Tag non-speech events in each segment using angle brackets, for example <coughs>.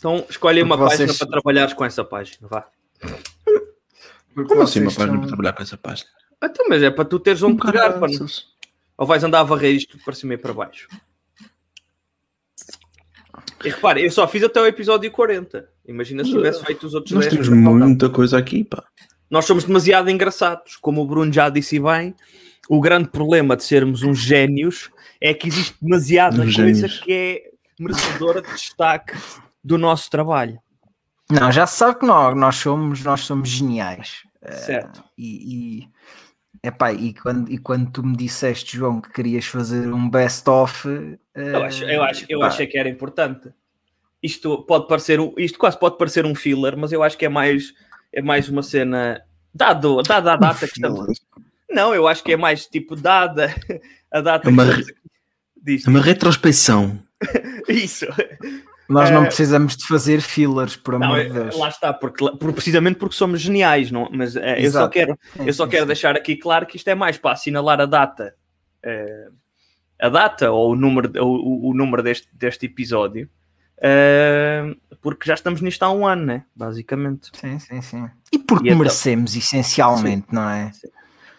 Então escolhe uma vocês... página para trabalhares com essa página, vá. Porque Como assim uma página são... para trabalhar com essa página? Então, mas é para tu teres um pegar, para... ou vais andar a varrer isto para cima e para baixo. E repare, eu só fiz até o episódio 40. Imagina se tivesse feito os outros Nós 10. Nós temos muita coisa aqui, pá. Nós somos demasiado engraçados. Como o Bruno já disse bem, o grande problema de sermos uns génios é que existe demasiada um coisa que é merecedora de destaque do nosso trabalho. Não, já se sabe que nós, nós, somos, nós somos geniais. Certo. Uh, e, e, epá, e, quando, e quando tu me disseste, João, que querias fazer um best-of. Uh, eu, acho, eu, acho, eu achei que era importante. Isto pode parecer isto quase pode parecer um filler, mas eu acho que é mais, é mais uma cena. Dado, dada a data um que estamos. Não, eu acho que é mais tipo dada a data. É uma, que... é uma retrospecção. <laughs> Isso. Nós não eh, precisamos de fazer fillers, por amor de Deus. Lá está, porque, precisamente porque somos geniais, não? Mas uh, eu só quero, eu só quero deixar aqui claro que isto é mais para assinalar a data, uh, a data ou o número, o, o número deste, deste episódio, uh, porque já estamos nisto há um ano, né? Basicamente. Sim, sim, sim. E porque e então- merecemos, então... essencialmente, sim. não é? Sim.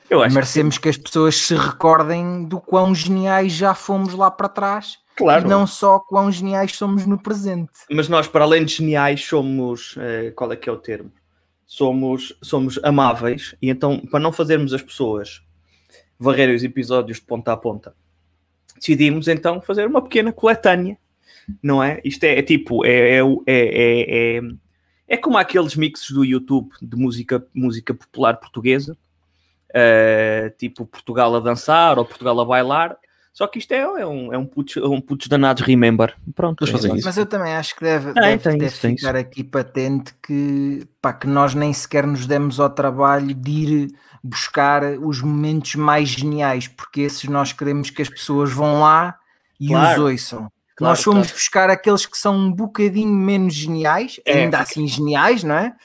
Eu acho merecemos que, que as pessoas se recordem do quão geniais já fomos lá para trás Claro. E não só quão geniais somos no presente. Mas nós, para além de geniais, somos. Eh, qual é que é o termo? Somos, somos amáveis. E então, para não fazermos as pessoas varrerem os episódios de ponta a ponta, decidimos então fazer uma pequena coletânea. Não é? Isto é, é tipo. É, é, é, é, é como aqueles mixes do YouTube de música, música popular portuguesa. Uh, tipo Portugal a dançar ou Portugal a bailar só que isto é, é um, é um putz, é um putz danados remember. Pronto, é mas, mas eu também acho que deve, deve, tem deve isso, ficar aqui patente que, pá, que nós nem sequer nos demos ao trabalho de ir buscar os momentos mais geniais, porque esses nós queremos que as pessoas vão lá e claro. os ouçam. Claro, nós fomos claro. buscar aqueles que são um bocadinho menos geniais, é, ainda porque... assim geniais, não é?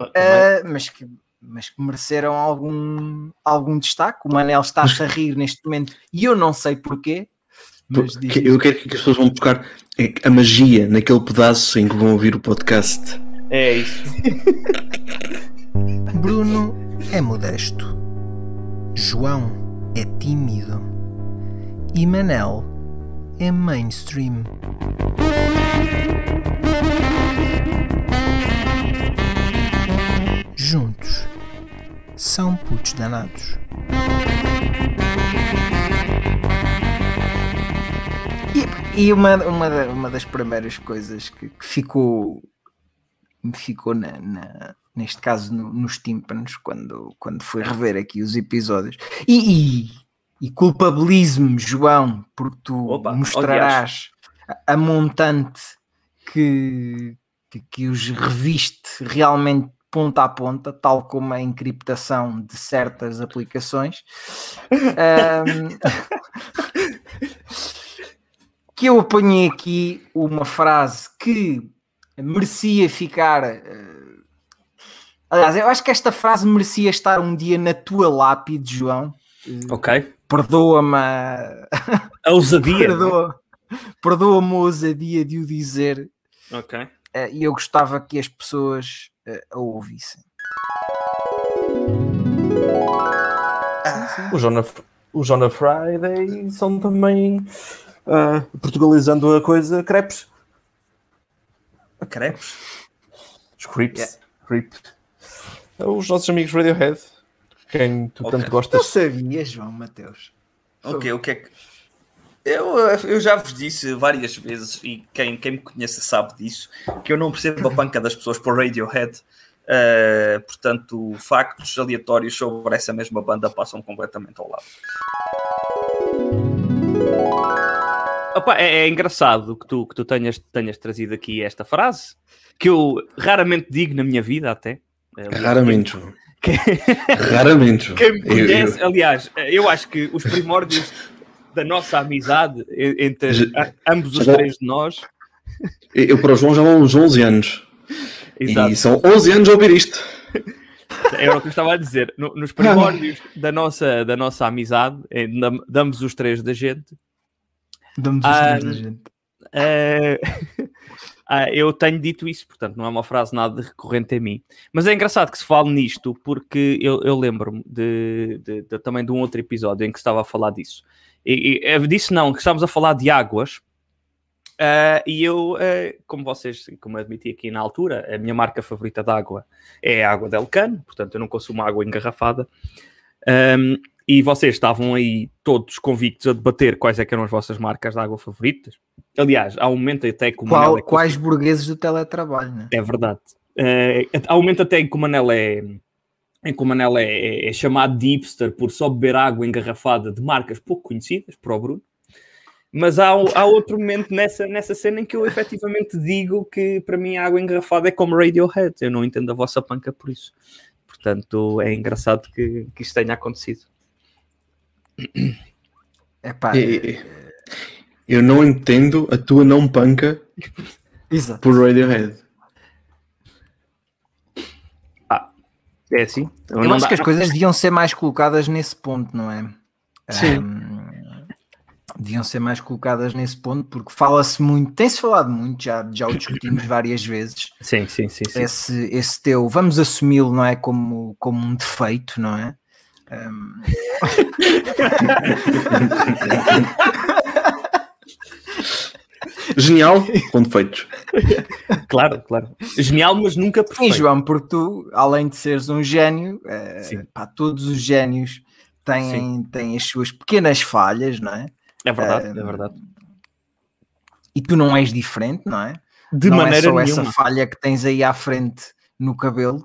Uh, mas que mas que mereceram algum, algum destaque. O Manel está-se a rir neste momento e eu não sei porquê. Mas eu quero que as pessoas vão buscar a magia naquele pedaço em que vão ouvir o podcast. É isso. <laughs> Bruno é modesto. João é tímido. E Manel é mainstream. Juntos são putos danados. E, e uma, uma, uma das primeiras coisas que, que ficou me ficou na, na, neste caso no, nos tímpanos quando, quando fui rever aqui os episódios e, e, e culpabilizo-me João porque tu Opa, mostrarás a, a montante que, que, que os reviste realmente ponta a ponta, tal como a encriptação de certas aplicações. um, <laughs> que eu apanhei aqui uma frase que merecia ficar. Uh, aliás, eu acho que esta frase merecia estar um dia na tua lápide, João. Ok. Perdoa-me a... a ousadia. Perdoa, perdoa-me a ousadia de o dizer. Ok. Uh, e eu gostava que as pessoas a ouvissem. Ah, o Jonah, o Jonah Friday são também, uh, portugalizando a coisa, crepes. Crepes? Os creeps. Yeah. Creep. Os nossos amigos Radiohead, quem tu okay. tanto gostas. Eu sabia, João Mateus. Ok, o que é que. Eu, eu já vos disse várias vezes, e quem, quem me conhece sabe disso, que eu não percebo a banca das pessoas por Radiohead. Uh, portanto, factos aleatórios sobre essa mesma banda passam completamente ao lado. Opa, é, é, engraçado que tu, que tu tenhas, tenhas trazido aqui esta frase, que eu raramente digo na minha vida até. Raramente, Raramente. Quem <laughs> me conhece, eu, eu... aliás, eu acho que os primórdios da nossa amizade entre já, ambos os três de nós. Eu para o João já vão uns 11 anos. Exato. E são 11 anos a ouvir isto. É o que eu estava a dizer. No, nos primórdios da nossa, da nossa amizade, damos os três da gente. Damos os três da gente. Uh, <laughs> Ah, eu tenho dito isso, portanto, não é uma frase nada recorrente a mim. Mas é engraçado que se fale nisto, porque eu, eu lembro-me de, de, de, também de um outro episódio em que estava a falar disso. E, e eu disse não, que estávamos a falar de águas. Uh, e eu, uh, como vocês, como admiti aqui na altura, a minha marca favorita de água é a água del cano, portanto eu não consumo água engarrafada. Um, e vocês estavam aí todos convictos a debater quais é eram as vossas marcas de água favoritas. Aliás, há um momento até que o Qual, Manel é Quais burgueses do teletrabalho, né? É verdade. Uh, há um momento até que o Manel é em que o Manel é, é, é, chamado de hipster por só beber água engarrafada de marcas pouco conhecidas, para o Bruno. Mas há, há outro momento nessa, nessa cena em que eu efetivamente digo que para mim a água engarrafada é como Radiohead. Eu não entendo a vossa panca por isso. Portanto, é engraçado que, que isto tenha acontecido. Epá, eu não entendo a tua não panca Exato. por Radiohead. É assim? Eu, eu acho dá... que as coisas deviam ser mais colocadas nesse ponto, não é? Sim. Um, deviam ser mais colocadas nesse ponto, porque fala-se muito, tem-se falado muito, já, já o discutimos várias vezes. Sim, sim, sim. sim. Esse, esse teu, vamos assumi-lo, não é? Como, como um defeito, não é? Um... <laughs> Genial, com defeitos. <laughs> Claro, claro. Genial, mas nunca perfeito. Sim, João, porque tu, além de seres um gênio, é, pá, todos os génios têm, têm as suas pequenas falhas, não é? É verdade, é verdade. E tu não és diferente, não é? De não maneira é só nenhuma. essa falha que tens aí à frente no cabelo,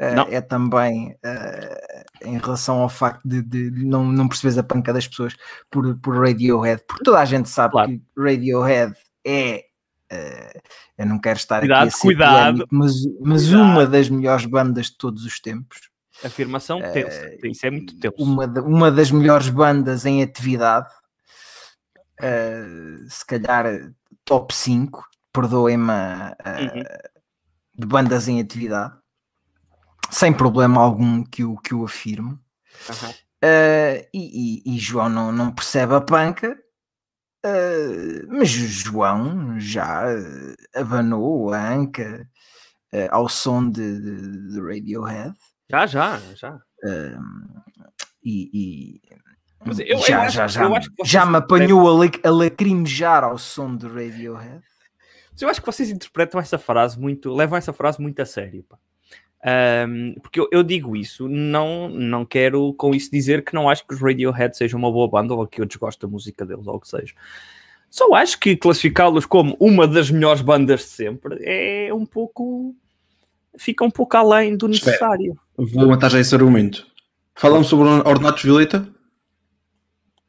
uh, é também uh, em relação ao facto de, de, não, não perceberes a panca das pessoas por, por Radiohead, porque toda a gente sabe claro. que Radiohead é. Uh, eu não quero estar cuidado, aqui a cuidado, polémico, mas, mas uma das melhores bandas de todos os tempos. Afirmação tensa, isso é muito tenso. Uma, uma das melhores bandas em atividade, uh, se calhar top 5, perdoem-me, uh, uhum. de bandas em atividade sem problema algum que o, que o afirmo. Uhum. Uh, e, e, e, João não, não percebe a panca, uh, mas João já abanou a anca uh, ao som de, de, de, Radiohead. Já, já, já. e, e eu, já, eu já, já, já me apanhou a, a lacrimejar ao som de Radiohead. Mas eu acho que vocês interpretam essa frase muito, levam essa frase muito a sério. Pá. Um, porque eu, eu, digo isso, não, não quero com isso dizer que não acho que os Radiohead sejam uma boa banda ou que eu desgosto da música deles ou o que seja. Só acho que classificá-los como uma das melhores bandas de sempre é um pouco. fica um pouco além do necessário. Espera, vou matar já esse argumento. Falamos sobre Ornatos Violeta?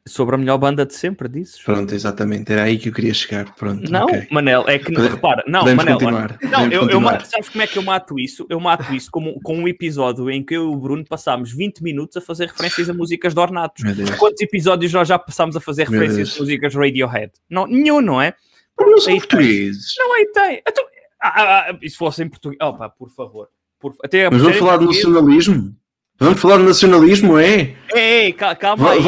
Sobre a melhor banda de sempre, dizes? Pronto, exatamente, era aí que eu queria chegar. Pronto, não, okay. Manel, é que Pode... repara, não, Manel, continuar. não, eu, eu mato, sabes como é que eu mato isso? Eu mato isso como, com um episódio em que eu e o Bruno passámos 20 minutos a fazer referências a músicas de Ornatos. Quantos episódios nós já passámos a fazer referências a músicas Radiohead? Não, nenhum, não é? Não são portugueses. Não, aí tem. Então, ah, ah, ah, e se fosse em português, opa, por favor. Por, até Mas vamos falar do nacionalismo? Vamos falar de nacionalismo, é? Ei, calma aí,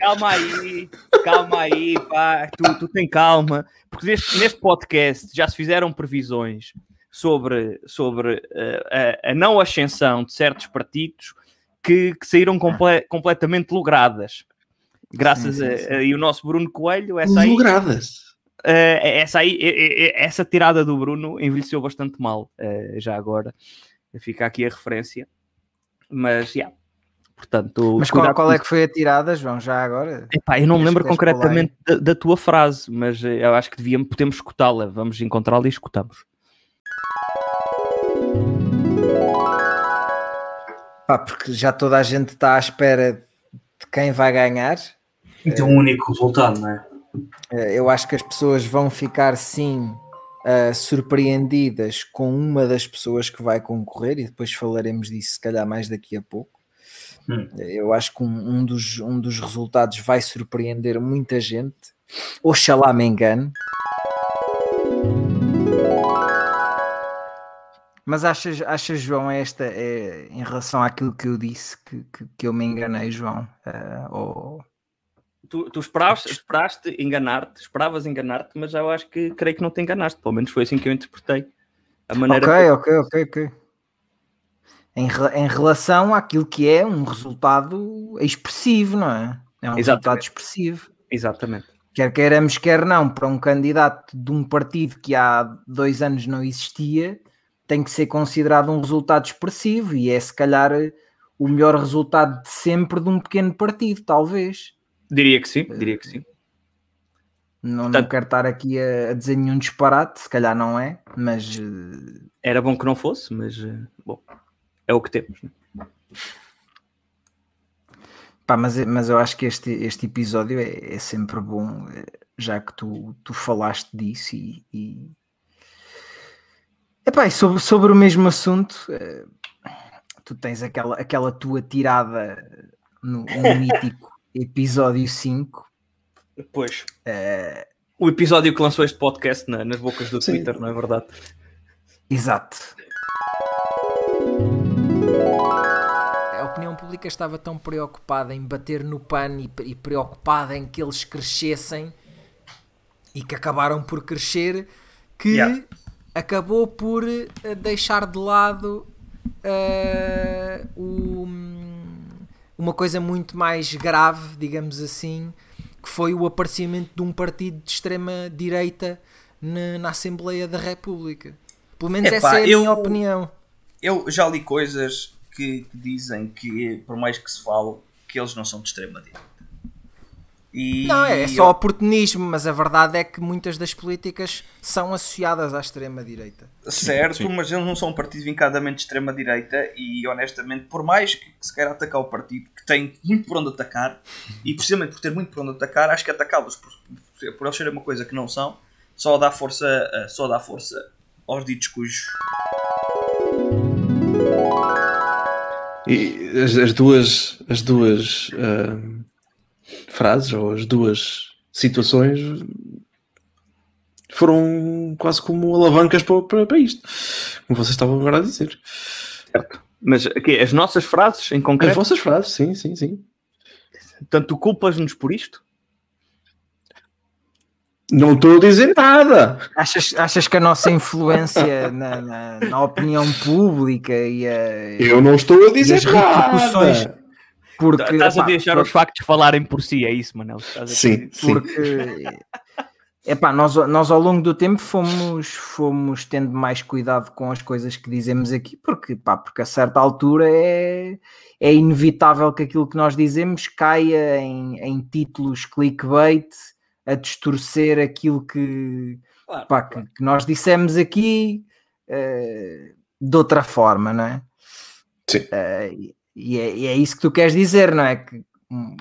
calma aí, calma aí, pá, tu, tu tem calma, porque neste, neste podcast já se fizeram previsões sobre, sobre uh, a, a, não ascensão de certos partidos que, que saíram comple completamente logradas. Graças sim, sim, sim. a, a, e o nosso Bruno Coelho, essa aí. Logradas. Uh, essa aí, essa tirada do Bruno envelheceu bastante mal, uh, já agora. Fica aqui a referência. Mas, yeah. Portanto, mas qual, qual, é que foi a tirada, João, já agora? Epá, eu não me lembro concretamente da, da, tua frase, mas eu acho que devíamos, podemos escutá-la. Vamos encontrá-la e escutamos. Pá, porque já toda a gente está à espera de quem vai ganhar. E tem um único resultado, não é? Eh, eu acho que as pessoas vão ficar sim uh, surpreendidas com uma das pessoas que vai concorrer, e depois falaremos disso se calhar mais daqui a pouco. Hum. Eu acho que um, um, dos, um dos resultados vai surpreender muita gente. Oxalá me engane. Mas achas, achas João, esta é em relação àquilo que eu disse que, que, que eu me enganei, João? Uh, ou Tu, tu esperaste, esperaste enganar-te, esperavas enganar-te, mas eu acho que creio que não te enganaste. Pelo menos foi assim que eu interpretei. A maneira Ok, que- ok, ok, ok. Em, em relação àquilo que é um resultado expressivo, não é? É um resultado Exatamente. expressivo. Exatamente. Quer queiramos, quer não, para um candidato de um partido que há dois anos não existia, tem que ser considerado um resultado expressivo e é se calhar o melhor resultado de sempre de um pequeno partido, talvez. Diria que sim, diria que sim. Não, não Portanto- quero estar aqui a, a dizer nenhum disparate, se calhar não é, mas eh, Era bom que não fosse, mas eh, bom, é o que temos. né? Pá, mas, mas eu acho que este, este episódio é, é sempre bom, eh, já que tu, tu falaste disso e. e... Epá, e sobre, sobre o mesmo assunto, eh, tu tens aquela, aquela tua tirada no, no <laughs> mítico episódio 5. Pois. eh, O episódio que lançou este podcast na- nas bocas do Sim. Twitter, não é verdade? exato. A opinião pública estava tão preocupada em bater no pano e, e preocupada em que eles crescessem e que acabaram por crescer que Yeah. acabou por eh, deixar de lado eh, o- uma coisa muito mais grave, digamos assim, que foi o aparecimento de um partido de extrema direita na, na Assembleia da República. Pelo menos Epá, essa é a eu- minha opinião. Eu já li coisas que, que dizem que, por mais que se fale, que eles não são de extrema direita. E Não, é eu- só oportunismo, mas a verdade é que muitas das políticas são associadas à extrema-direita. Certo, sim. mas eles não são um partido vincadamente de extrema direita e honestamente, por mais que se queira atacar o partido, que tem muito por onde atacar, e precisamente por ter muito por onde atacar, acho que atacá-los por, por eles serem uma coisa que não são, só dá força, eh, só dá força aos ditos cujos. E as, as duas, as duas ahm, frases ou as duas situações foram quase como alavancas para, para, para isto, como vocês estavam agora a dizer. Mas aqui, as nossas frases em As concreto, vossas frases, sim, sim, sim. portanto, tu culpas-nos por isto? Não estou a dizer nada. Achas, achas que a nossa influência na, na- na opinião pública e a, Eu não estou a dizer as repercussões- nada. Porque, Estás a deixar os factos falarem por si, é isso, Manel? Estás a Sim, sim. porque epá, nós, nós ao longo do tempo fomos, fomos tendo mais cuidado com as coisas que dizemos aqui, porque, pá, porque a certa altura é, é inevitável que aquilo que nós dizemos caia em, em títulos clickbait a distorcer aquilo que, Claro, pá, que, que nós dissemos aqui eh, de outra forma, não é? Sim. Eh, e- e, é, e é isso que tu queres dizer, não é? Que, hum,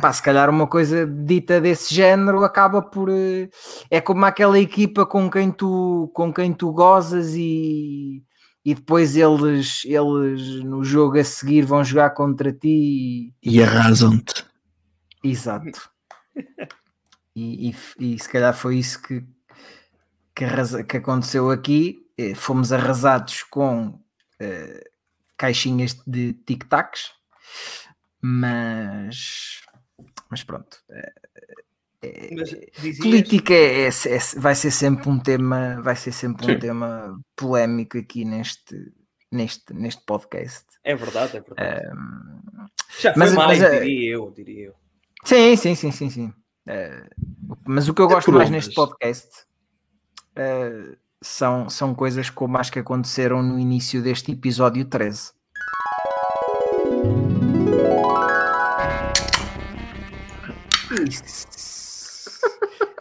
pá, se calhar uma coisa dita desse género acaba por. eh, é como aquela equipa com quem tu, com quem tu gozas e. E depois eles, eles no jogo a seguir vão jogar contra ti E arrasam-te. Exato. E, e- e se calhar foi isso que, que, arrasa- que aconteceu aqui. Eh, Fomos arrasados com eh, caixinhas de tic-tacs, mas, mas pronto. eh, Mas dizias- Política é, é- é- vai ser sempre um tema, vai ser sempre um Sim. tema polémico aqui neste, neste, neste podcast. É verdade, é verdade. Ahm, Já foi mas- mais, mas, diria eu, diria eu. Sim, sim, sim, sim, sim. Eh, mas o que eu gosto mais prontas. neste podcast eh, são, são coisas como as que aconteceram no início deste episódio 13. Isso.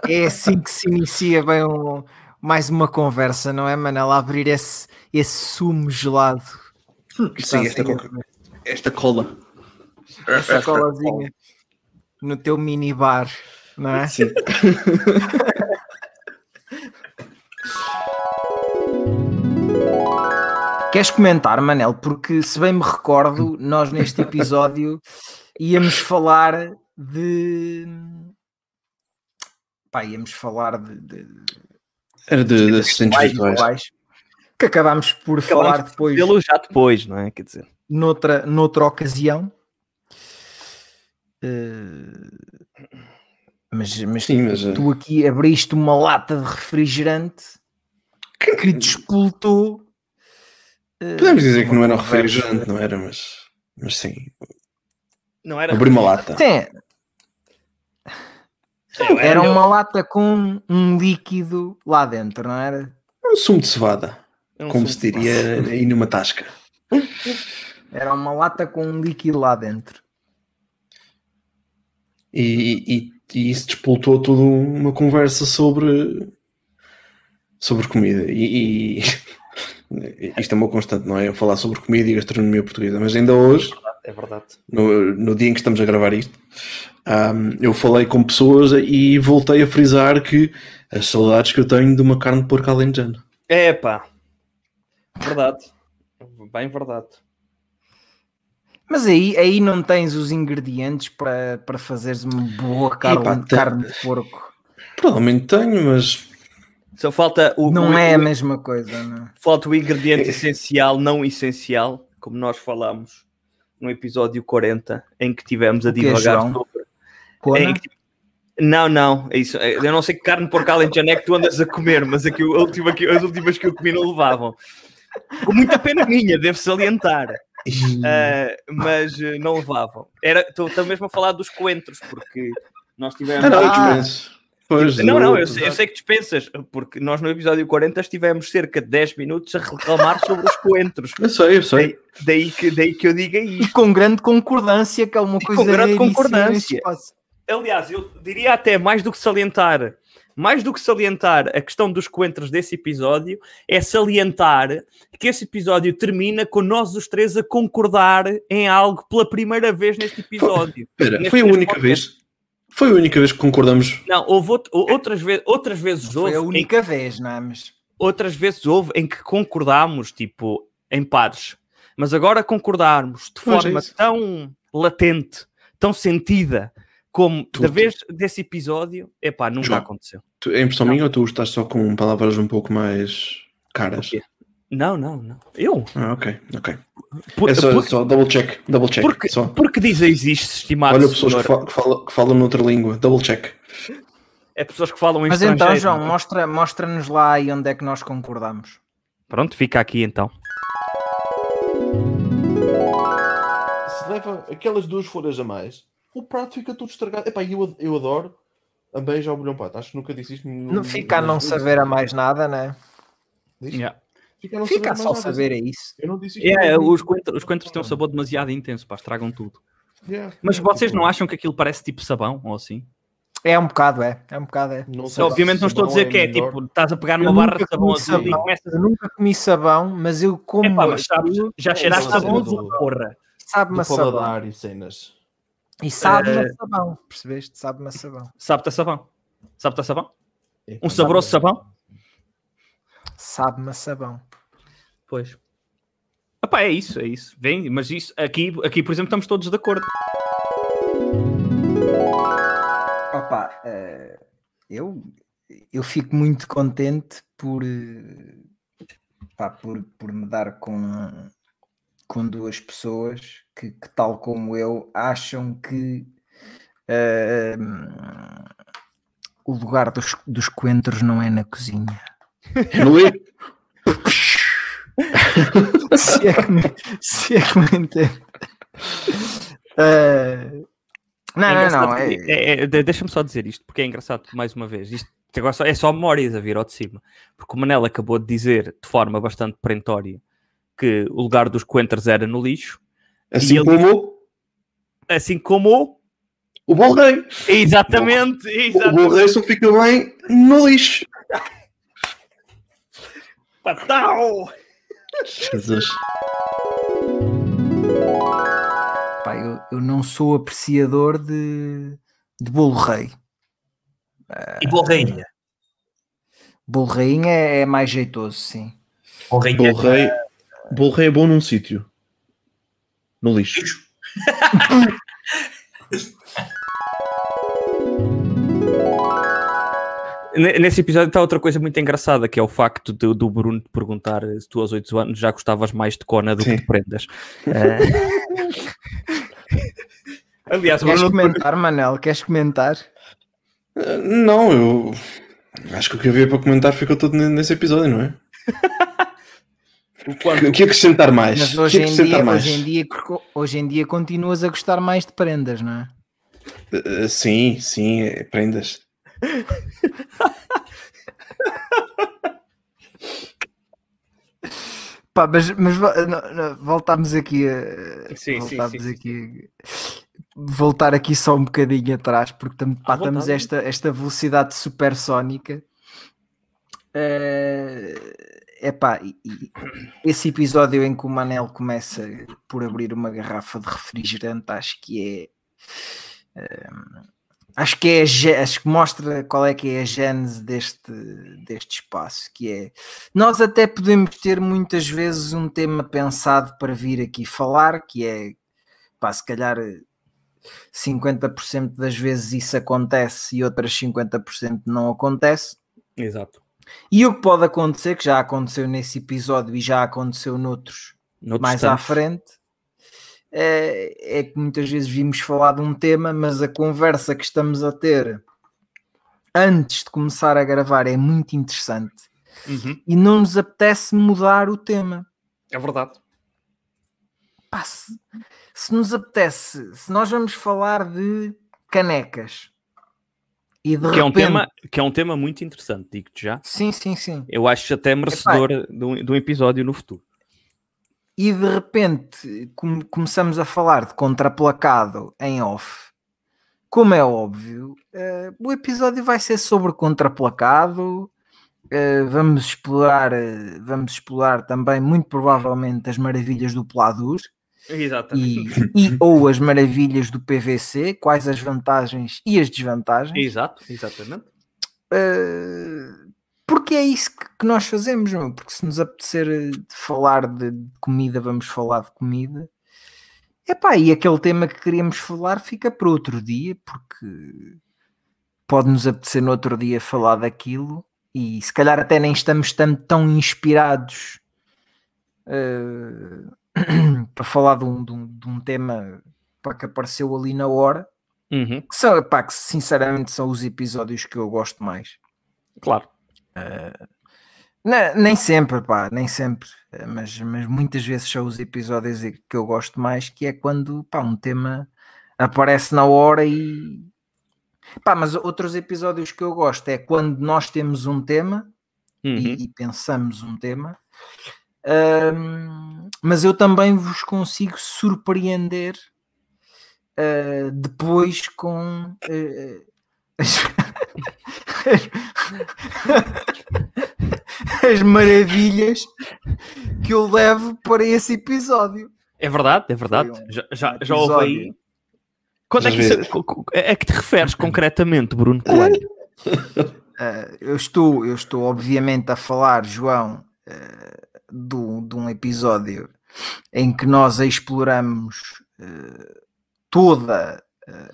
É assim que se inicia bem um- mais uma conversa, não é, Manel? Abrir esse, esse sumo gelado. Sim, esta, assim coca- esta cola. essa colazinha no teu minibar, não é? Sim. <laughs> Queres comentar, Manel? Porque se bem me recordo, nós neste episódio íamos falar de. Pá, íamos falar de, de, Era de, de assistentes mais virtuais. globais, que acabámos por Acabámos falar de depois Pelo já depois, não é? Quer dizer, noutra, noutra ocasião. eh, mas, mas Sim, mas. eh, tu aqui abriste uma lata de refrigerante que despoltou. Podemos dizer que não era um refrigerante, não era, mas. Mas sim. Não era. Abri uma lata. Sim, É, era uma lata com um líquido lá dentro, não era? Um sumo de cevada, um como se diria <laughs> aí numa tasca. Era uma lata com um líquido lá dentro. E, e, e isso despoltou toda uma conversa sobre. sobre comida. E. e isto é uma constante, não é? Eu falar sobre comida e gastronomia portuguesa, mas ainda hoje. É verdade. no, no dia em que estamos a gravar isto, ahm, eu falei com pessoas e voltei a frisar que as saudades que eu tenho de uma carne de porco alentejana. É pá. Verdade. Bem verdade. Mas aí, aí não tens os ingredientes para, para fazeres uma boa carne, Epá, carne de porco. Provavelmente tenho, mas Só falta o, Não o- é a o- mesma coisa, não. falta o ingrediente essencial, não essencial, como nós falámos no episódio 40, em que tivemos a divagar sobre. Cona? que- Não, não, é isso. Eu não sei que carne de porco alentejana é que tu andas a comer, mas aqui, a última, que- as últimas que eu comi não levavam. Com muita pena minha, devo salientar. Ah, mas eh, não levavam. Era- Estou mesmo a falar dos coentros, porque nós tivemos. Ah, não, Ah. Pois, Não, não, eu, sei- eu sei que dispensas, porque nós no episódio 40 estivemos cerca de 10 minutos a reclamar sobre os coentros. Eu sei, eu sei. Daí que, daí que eu diga E isto. com grande concordância, que é uma E coisa com grande concordância. Aliás, eu diria até mais do que salientar, mais do que salientar a questão dos coentros desse episódio, é salientar que esse episódio termina com nós os três a concordar em algo pela primeira vez neste episódio. Espera, Neste- foi a única podcast. vez. Foi a única vez que concordamos. Não, houve out- outras, ve outras vezes houve Foi a única vez, não é? Mas outras vezes houve em que concordámos, tipo, em pares. Mas agora concordarmos de é forma isso. tão latente, tão sentida, como da Tudo. vez desse episódio, epá, nunca João. aconteceu. Tu- É impressão Não. minha ou tu estás só com palavras um pouco mais caras? Não, não, não. Eu? Ah, ok, ok. Por, É só, por- só double check, double check. porque, só. porque diz isto, estimado Olha pessoas que, fa- que falam, que falam noutra língua, double check. É pessoas que falam em Mas então, João, não mostra- mostra-nos lá aí onde é que nós concordamos. Pronto, fica aqui então. Se leva aquelas duas folhas a mais, o prato fica todo estragado. Epá, eu, eu adoro a beija ao bolhão pato. Acho que nunca disse isto. Não fica a não saber a mais nada, né? Yeah. Fica Fica a só saber é isso. Eu não disse isto. É, não. os coentros, os coentros têm um sabor demasiado intenso, pá, estragam tudo. Yeah, Mas yeah, vocês tipo, não acham que aquilo parece tipo sabão ou assim? É um bocado, é. É um bocado, é. não sei Obviamente não estou a sabão dizer que é melhor. tipo, estás a pegar numa barra de sabão comi azul e sabão. começas Eu nunca comi sabão, mas eu como. Epá, mas sabes, já É, cheiraste sabão do- azul, porra. Sabe-me a sabão. e cenas. E sabe-me a sabão. Percebeste? Sabe-me a sabão. Sabe-te a sabão? Sabe-te a sabão? Um saboroso sabão? Sabe-me a sabão. Pois. Epá, é isso, é isso. Vem, mas isso, aqui, aqui, por exemplo, estamos todos de acordo. Opa, eh, eu, eu fico muito contente por, eh, pá, por, por me dar com, com duas pessoas que, que, tal como eu, acham que eh, o lugar dos, dos coentros não é na cozinha. É? <laughs> se, é que me, se é que me entende. Eh, não, É não, não. é- é- é- de- Deixa-me só dizer isto, porque é engraçado mais uma vez. Isto agora só- é só memórias a vir ao de cima. Porque o Manel acabou de dizer de forma bastante perentória que o lugar dos coentros era no lixo, Assim ele- como assim como. o bom rei. Exatamente! O exatamente. bom rei só fica bem no lixo. Patau! Jesus. Pá, eu, eu não sou apreciador de, de bolo rei. E borrainha. Bolo rainha é, é mais jeitoso, sim. Borrainha. Bom rei, bom rei é bom num sítio. No lixo. <laughs> Nesse episódio está outra coisa muito engraçada, que é o facto de- do Bruno te perguntar se tu aos 8 anos já gostavas mais de Cona do Sim. que de prendas. Eh, <laughs> Aliás, o Queres Bruno, comentar, Manel? Queres comentar? Ah, Não, eu acho que o que havia para comentar ficou tudo ne- nesse episódio, não é? <laughs> o quanto- que acrescentar mais? Mas hoje que em, acrescentar dia, mais? hoje, em dia, hoje em dia continuas a gostar mais de prendas, não é? Ah, sim, sim, é prendas. Pá, mas, mas não, não, voltámos aqui a. Sim, voltámos sim. aqui a- Voltar aqui só um bocadinho atrás, porque tam, pá, estamos esta, esta velocidade supersónica. É pá, e, e esse episódio em que o Manel começa por abrir uma garrafa de refrigerante, acho que é. eh, acho que é acho que mostra qual é que é a gênese deste, deste espaço, que é nós até podemos ter muitas vezes um tema pensado para vir aqui falar, que é pá, se calhar 50% das vezes isso acontece e outras 50% não acontece. Exato. E o que pode acontecer, que já aconteceu nesse episódio e já aconteceu noutros Noutros mais à tantos. frente, é, é que muitas vezes vimos falar de um tema, mas a conversa que estamos a ter antes de começar a gravar é muito interessante Uhum. e não nos apetece mudar o tema. É verdade. Pá, se, se nos apetece, se nós vamos falar de canecas e de Que é, um repente- tema, que é um tema muito interessante, digo-te já. Sim, sim, sim. Eu acho até merecedor de um, de um episódio no futuro. E de repente come- começamos a falar de contraplacado em off, como é óbvio, eh, o episódio vai ser sobre contraplacado. eh, vamos explorar, eh, vamos explorar também muito provavelmente as maravilhas do Pladur Exato. e, e ou as maravilhas do PVC, quais as vantagens e as desvantagens. Exato, exatamente. Uh, porque é isso que, nós fazemos, meu. porque se nos apetecer eh, de falar de, comida, vamos falar de comida. Epá, e aquele tema que queríamos falar fica para outro dia, porque pode nos apetecer no outro dia falar daquilo e se calhar até nem estamos tão, tão inspirados uh, <clears throat> para falar de um, de um- de um tema para que apareceu ali na hora Uhum, que são, epá, que sinceramente são os episódios que eu gosto mais. Claro. Ne- nem sempre, pá, nem sempre, eh, mas, mas muitas vezes são os episódios que eu gosto mais, que é quando pá, um tema aparece na hora e pá, mas outros episódios que eu gosto é quando nós temos um tema Uhum. e, e pensamos um tema, Ahm, mas eu também vos consigo surpreender ah, depois com ah, as, <laughs> <laughs> as maravilhas que eu levo para esse episódio. É verdade, é verdade. Um- já já, já aí. episódio. Quando é que, isso, co- é que te referes concretamente, Bruno Coelho? Uh, <laughs> eu estou, eu estou obviamente a falar, João, uh, do, de um episódio em que nós exploramos uh, toda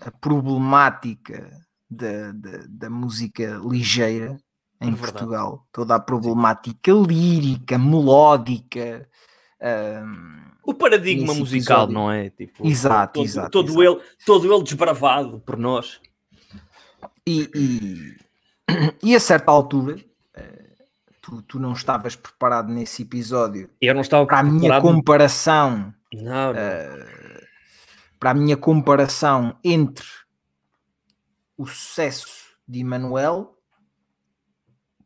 a problemática da, da, da música ligeira em É. Portugal, toda a problemática lírica, melódica. um, O paradigma musical, episódio. não é? Tipo, Exato, todo, exato, Todo, exato. Ele, todo ele desbravado por nós. E, e, e a certa altura, eh, tu, tu não estavas preparado nesse episódio Eu não estava para a minha preparado. comparação, Não, não. eh, para a minha comparação entre o sucesso de Emanuel,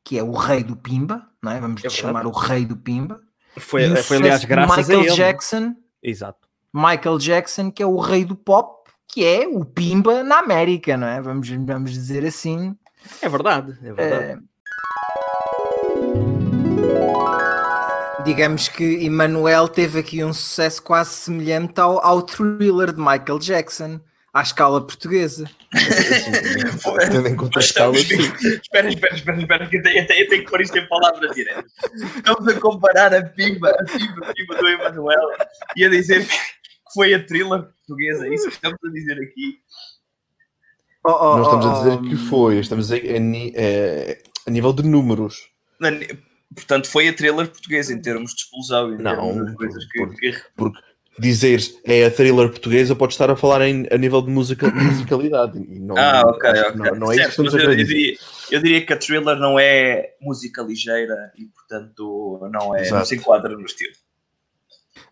que é o rei do Pimba, não é? Vamos É lhe chamar o rei do Pimba, foi, e foi aliás graças Michael a ele. Jackson, Exato. Michael Jackson, que é o rei do pop, que é o Pimba na América, não é? Vamos, vamos dizer assim. É verdade, é verdade. digamos que Emmanuel teve aqui um sucesso quase semelhante ao, ao thriller de Michael Jackson, à escala portuguesa. <laughs> Tendo em conta a escala. Espera, espera, espera, espera, que eu tenho, eu tenho- que pôr isto em palavras diretas. Estamos a comparar a Pimba, a Pimba, a Pimba do Emanuel e a dizer que foi a thriller portuguesa. É isso que estamos a dizer aqui. Oh, oh, Não estamos a oh, dizer oh, que foi, estamos a, a ni- é, a nível de números. Portanto, foi a thriller portuguesa em termos de explosão e em Não, termos das coisas que, porque- que- Porque dizeres é a thriller portuguesa, pode estar a falar em, a nível de música, <coughs> musicalidade. E não, Ah, ok, ok. Não, não é Certo, isso que estamos eu, a eu querer dizer. diria, eu diria que a thriller não é música ligeira e, portanto, não, é, não se enquadra no estilo.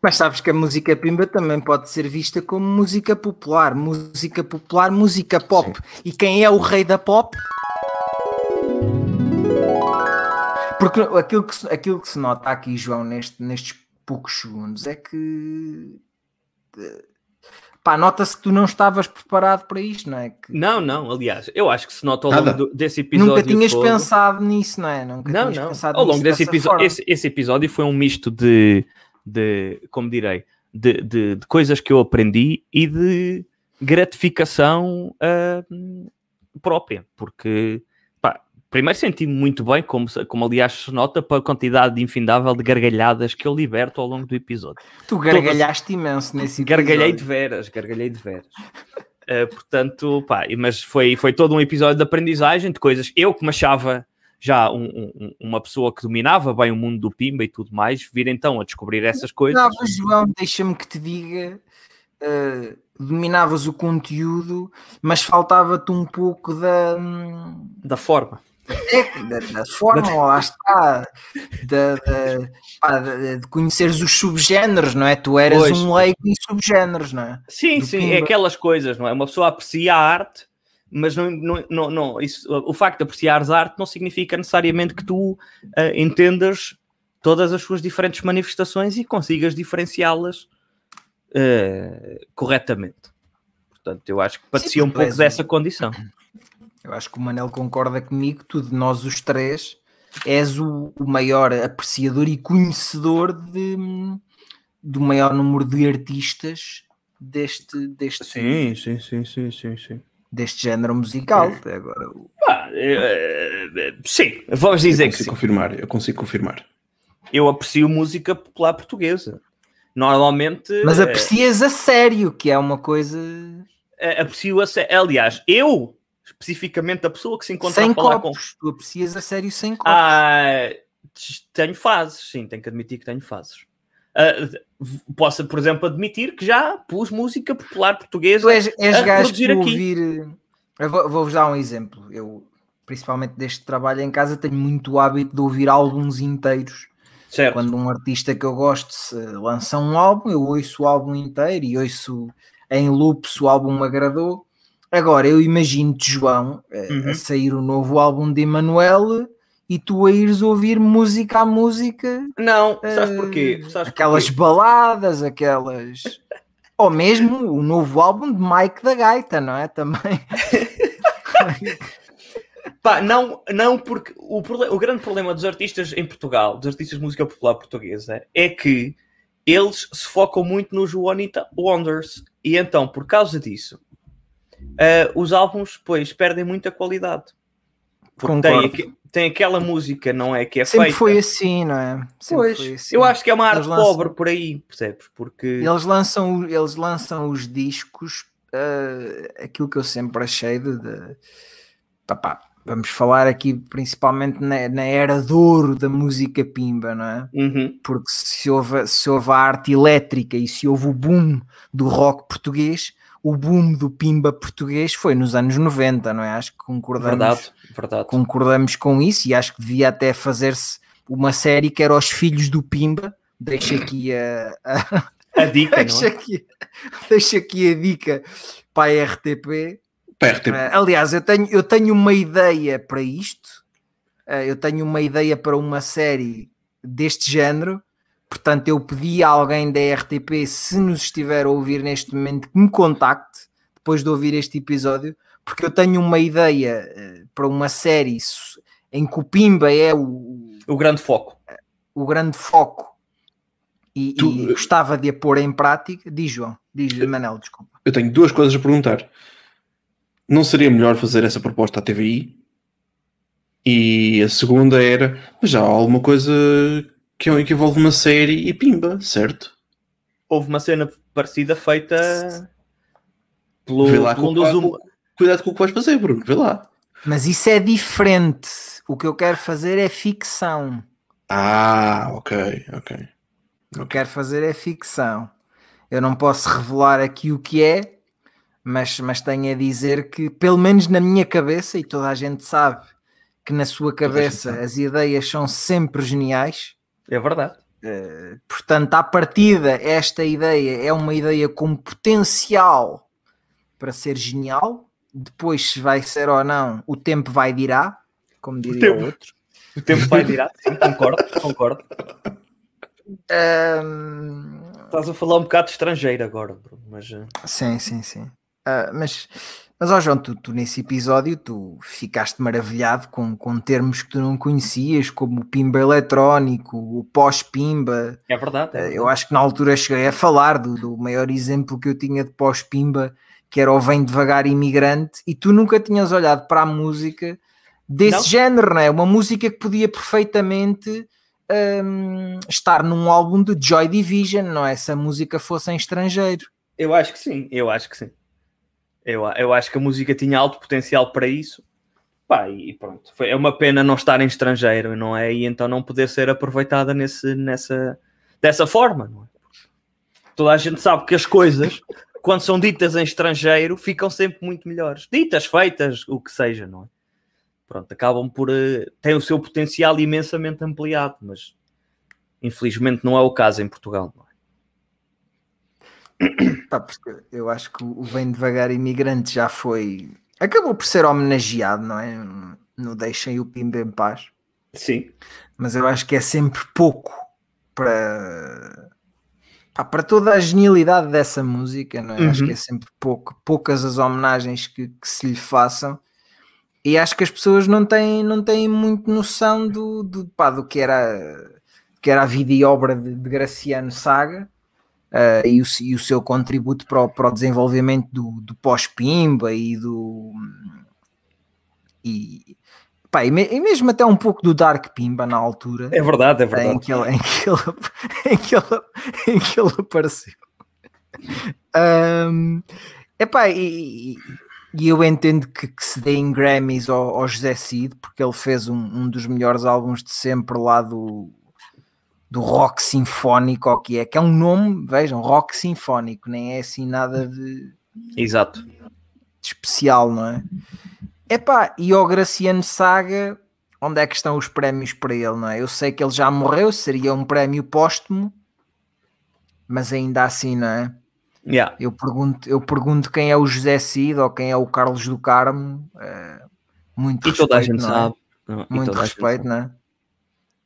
Mas sabes que a música pimba também pode ser vista como música popular, música popular, música pop. E quem é o rei da pop? Porque aquilo que, se- aquilo que se nota aqui, João, neste- nestes poucos segundos, é que eh, pá, nota-se que tu não estavas preparado para isto, não é? Que Não, não, aliás, eu acho que se nota ao Nada. longo do- desse episódio. nunca tinhas todo- pensado nisso, não é? Nunca Não, tinhas não. pensado Ao longo nisso desse episódio, esse, esse episódio foi um misto de, de como direi, de, de- de coisas que eu aprendi e de gratificação ah, própria, porque primeiro senti-me muito bem, como, como aliás se nota, para a quantidade infindável de gargalhadas que eu liberto ao longo do episódio. Tu gargalhaste imenso nesse episódio. Gargalhei de veras, gargalhei de veras. Uh, portanto, pá, mas foi, foi todo um episódio de aprendizagem de coisas. Eu que me achava já um- um- uma pessoa que dominava bem o mundo do Pimba e tudo mais, vir então a descobrir essas coisas. Dominavas, João, deixa-me que te diga, eh, dominavas o conteúdo, mas faltava-te um pouco da, hum, Da forma. Da, da forma, lá está, da, da- pá, de, de conheceres os subgéneros, não é? Tu eras Pois. um leigo em subgéneros, não é? Sim, Do sim, Pimba. é aquelas coisas, não é? Uma pessoa aprecia a arte, mas não, não, não, não- isso, o facto de apreciares a arte não significa necessariamente que tu ah, entendas todas as suas diferentes manifestações e consigas diferenciá-las ah, corretamente. Portanto, eu acho que parecia um pouco dessa condição. Eu acho que o Manel concorda comigo, tu de nós os três és o, o maior apreciador e conhecedor de, do maior número de artistas deste, deste, sim, sim, sim, sim, sim. deste género musical. Agora, o- Ah, eh, eh, sim, vamos dizer eu que consigo sim. confirmar, eu consigo confirmar. Eu aprecio música popular portuguesa. Normalmente. mas aprecias a sério, que é uma coisa aprecio a sé- Aliás, eu, especificamente, a pessoa que se encontra sem a falar com. copos. Tu aprecias a sério sem copos. Ah, tenho fases, sim, tenho que admitir que tenho fases. V- posso, por exemplo, admitir que já pus música popular portuguesa. Tu és, és a gajo de ouvir. Vou-vos dar um exemplo. Eu, principalmente deste trabalho em casa, tenho muito hábito de ouvir álbuns inteiros. certo. Quando um artista que eu gosto se lança um álbum, eu ouço o álbum inteiro e ouço em loop se o álbum me agradou. Agora, eu imagino-te, João, eh, Uhum. a sair o novo álbum de Emanuel e tu a ires ouvir música a música, Não, sabes eh, porquê? Sabes aquelas porquê? baladas, aquelas. <laughs> Ou mesmo o novo álbum de Mike da Gaita, não é? Também. <laughs> Pá, não, não porque o, o grande problema dos artistas em Portugal, dos artistas de música popular portuguesa, é que eles se focam muito nos One Hit Wonders. E então, por causa disso, eh, os álbuns, pois, perdem muita qualidade. Porque tem, tem aquela música, não é? Que é Sempre feita. foi assim, não é? Sempre Pois, foi assim. eu acho que é uma arte lançam- pobre por aí, percebes? Porque Eles lançam, eles lançam os discos, eh, aquilo que eu sempre achei de. de- pá, pá, vamos falar aqui principalmente na, na era de ouro da música pimba, não é? Uhum. Porque se houve, se houve a arte elétrica e se houve o boom do rock português, o boom do pimba português foi nos anos 90, não é? Acho que concordamos, verdade, verdade. concordamos com isso e acho que devia até fazer-se uma série que era Os Filhos do Pimba. Deixa aqui a- a, A dica, <laughs> não Deixa é? aqui, deixa aqui a dica para a RTP. PRT, Eh, aliás, eu tenho, eu tenho uma ideia para isto. Eh, eu tenho uma ideia para uma série deste género. Portanto, eu pedi a alguém da RTP, se nos estiver a ouvir neste momento, que me contacte depois de ouvir este episódio, porque eu tenho uma ideia eh, para uma série em que o Pimba é o, O grande foco. o grande foco e, Tu- e gostava de a pôr em prática. Diz João, diz Manel, desculpa. eu tenho duas coisas a perguntar. Não seria melhor fazer essa proposta à TVI? E a segunda era, mas já há alguma coisa que, é- que envolve uma série e pimba, certo? Houve uma cena parecida feita pelo, Vê lá um dos hum- cuidado com o que vais fazer, Bruno, vê lá. Mas isso é diferente. O que eu quero fazer é ficção. Ah, ok, ok. O que eu quero fazer é ficção. Eu não posso revelar aqui o que é, mas, mas tenho a dizer que, pelo menos na minha cabeça, e toda a gente sabe que na sua cabeça as ideias são sempre geniais. É verdade. Uh, portanto, à partida, esta ideia é uma ideia com potencial para ser genial. Depois, se vai ser ou não, o tempo vai dirá, como diria o, tempo. outro. O tempo vai dirá, <laughs> sim, concordo, concordo. Um, Estás a falar um bocado estrangeiro agora, Bruno, mas... uh, Sim, sim, sim. Ah, mas, mas ó João, tu, tu nesse episódio tu ficaste maravilhado com, com termos que tu não conhecias, como o pimba eletrónico, o pós-pimba. É verdade. é verdade. Eu acho que na altura cheguei a falar do, do maior exemplo que eu tinha de pós-pimba, que era o Vem Devagar Imigrante, e tu nunca tinhas olhado para a música desse Não. género, não é? Uma música que podia perfeitamente hum, estar num álbum de Joy Division, não é? Se a música fosse em estrangeiro. Eu acho que sim, eu acho que sim. Eu, eu acho que a música tinha alto potencial para isso. Pá, e pronto. Foi, é uma pena não estar em estrangeiro, não é? E então não poder ser aproveitada nesse, nessa, dessa forma, não é? Toda a gente sabe que as coisas, quando são ditas em estrangeiro, ficam sempre muito melhores. Ditas, feitas, o que seja, não é? Pronto, acabam por. eh, têm o seu potencial imensamente ampliado, mas infelizmente não é o caso em Portugal, não é? <clears throat> Pá, porque eu acho que o Vem Devagar Imigrante já foi. Acabou por ser homenageado, não é? No Deixem o Pimba em Paz. Sim. Mas eu acho que é sempre pouco para. pá, para toda a genialidade dessa música, não é? Acho Uhum. que é sempre pouco, poucas as homenagens que, que se lhe façam. E acho que as pessoas não têm, não têm muito noção do, do, pá, do que, era, que era a vida e obra de, de Graciano Saga. Uh, e, o, e o seu contributo para o, para o desenvolvimento do, do pós-pimba e do e, pá, e, me- e mesmo até um pouco do Dark Pimba na altura É verdade, é em verdade. que ele, em que ele, <laughs> em que ele, em que ele apareceu. Um, epá, e, e- e eu entendo que, que se deem Grammys ao, ao José Cid, porque ele fez um, um dos melhores álbuns de sempre lá do, do rock sinfónico, ou que é, que é um nome, vejam, rock sinfónico, nem é assim nada de, Exato. de especial, não é? Epá, e ao Graciano Saga, onde é que estão os prémios para ele, não é? Eu sei que ele já morreu, seria um prémio póstumo, mas ainda assim, não é? Yeah. Eu pergunto, eu pergunto quem é o José Cid ou quem é o Carlos do Carmo, é, muito E toda a respeito, gente não é? sabe. Não, Muito gente respeito, não é?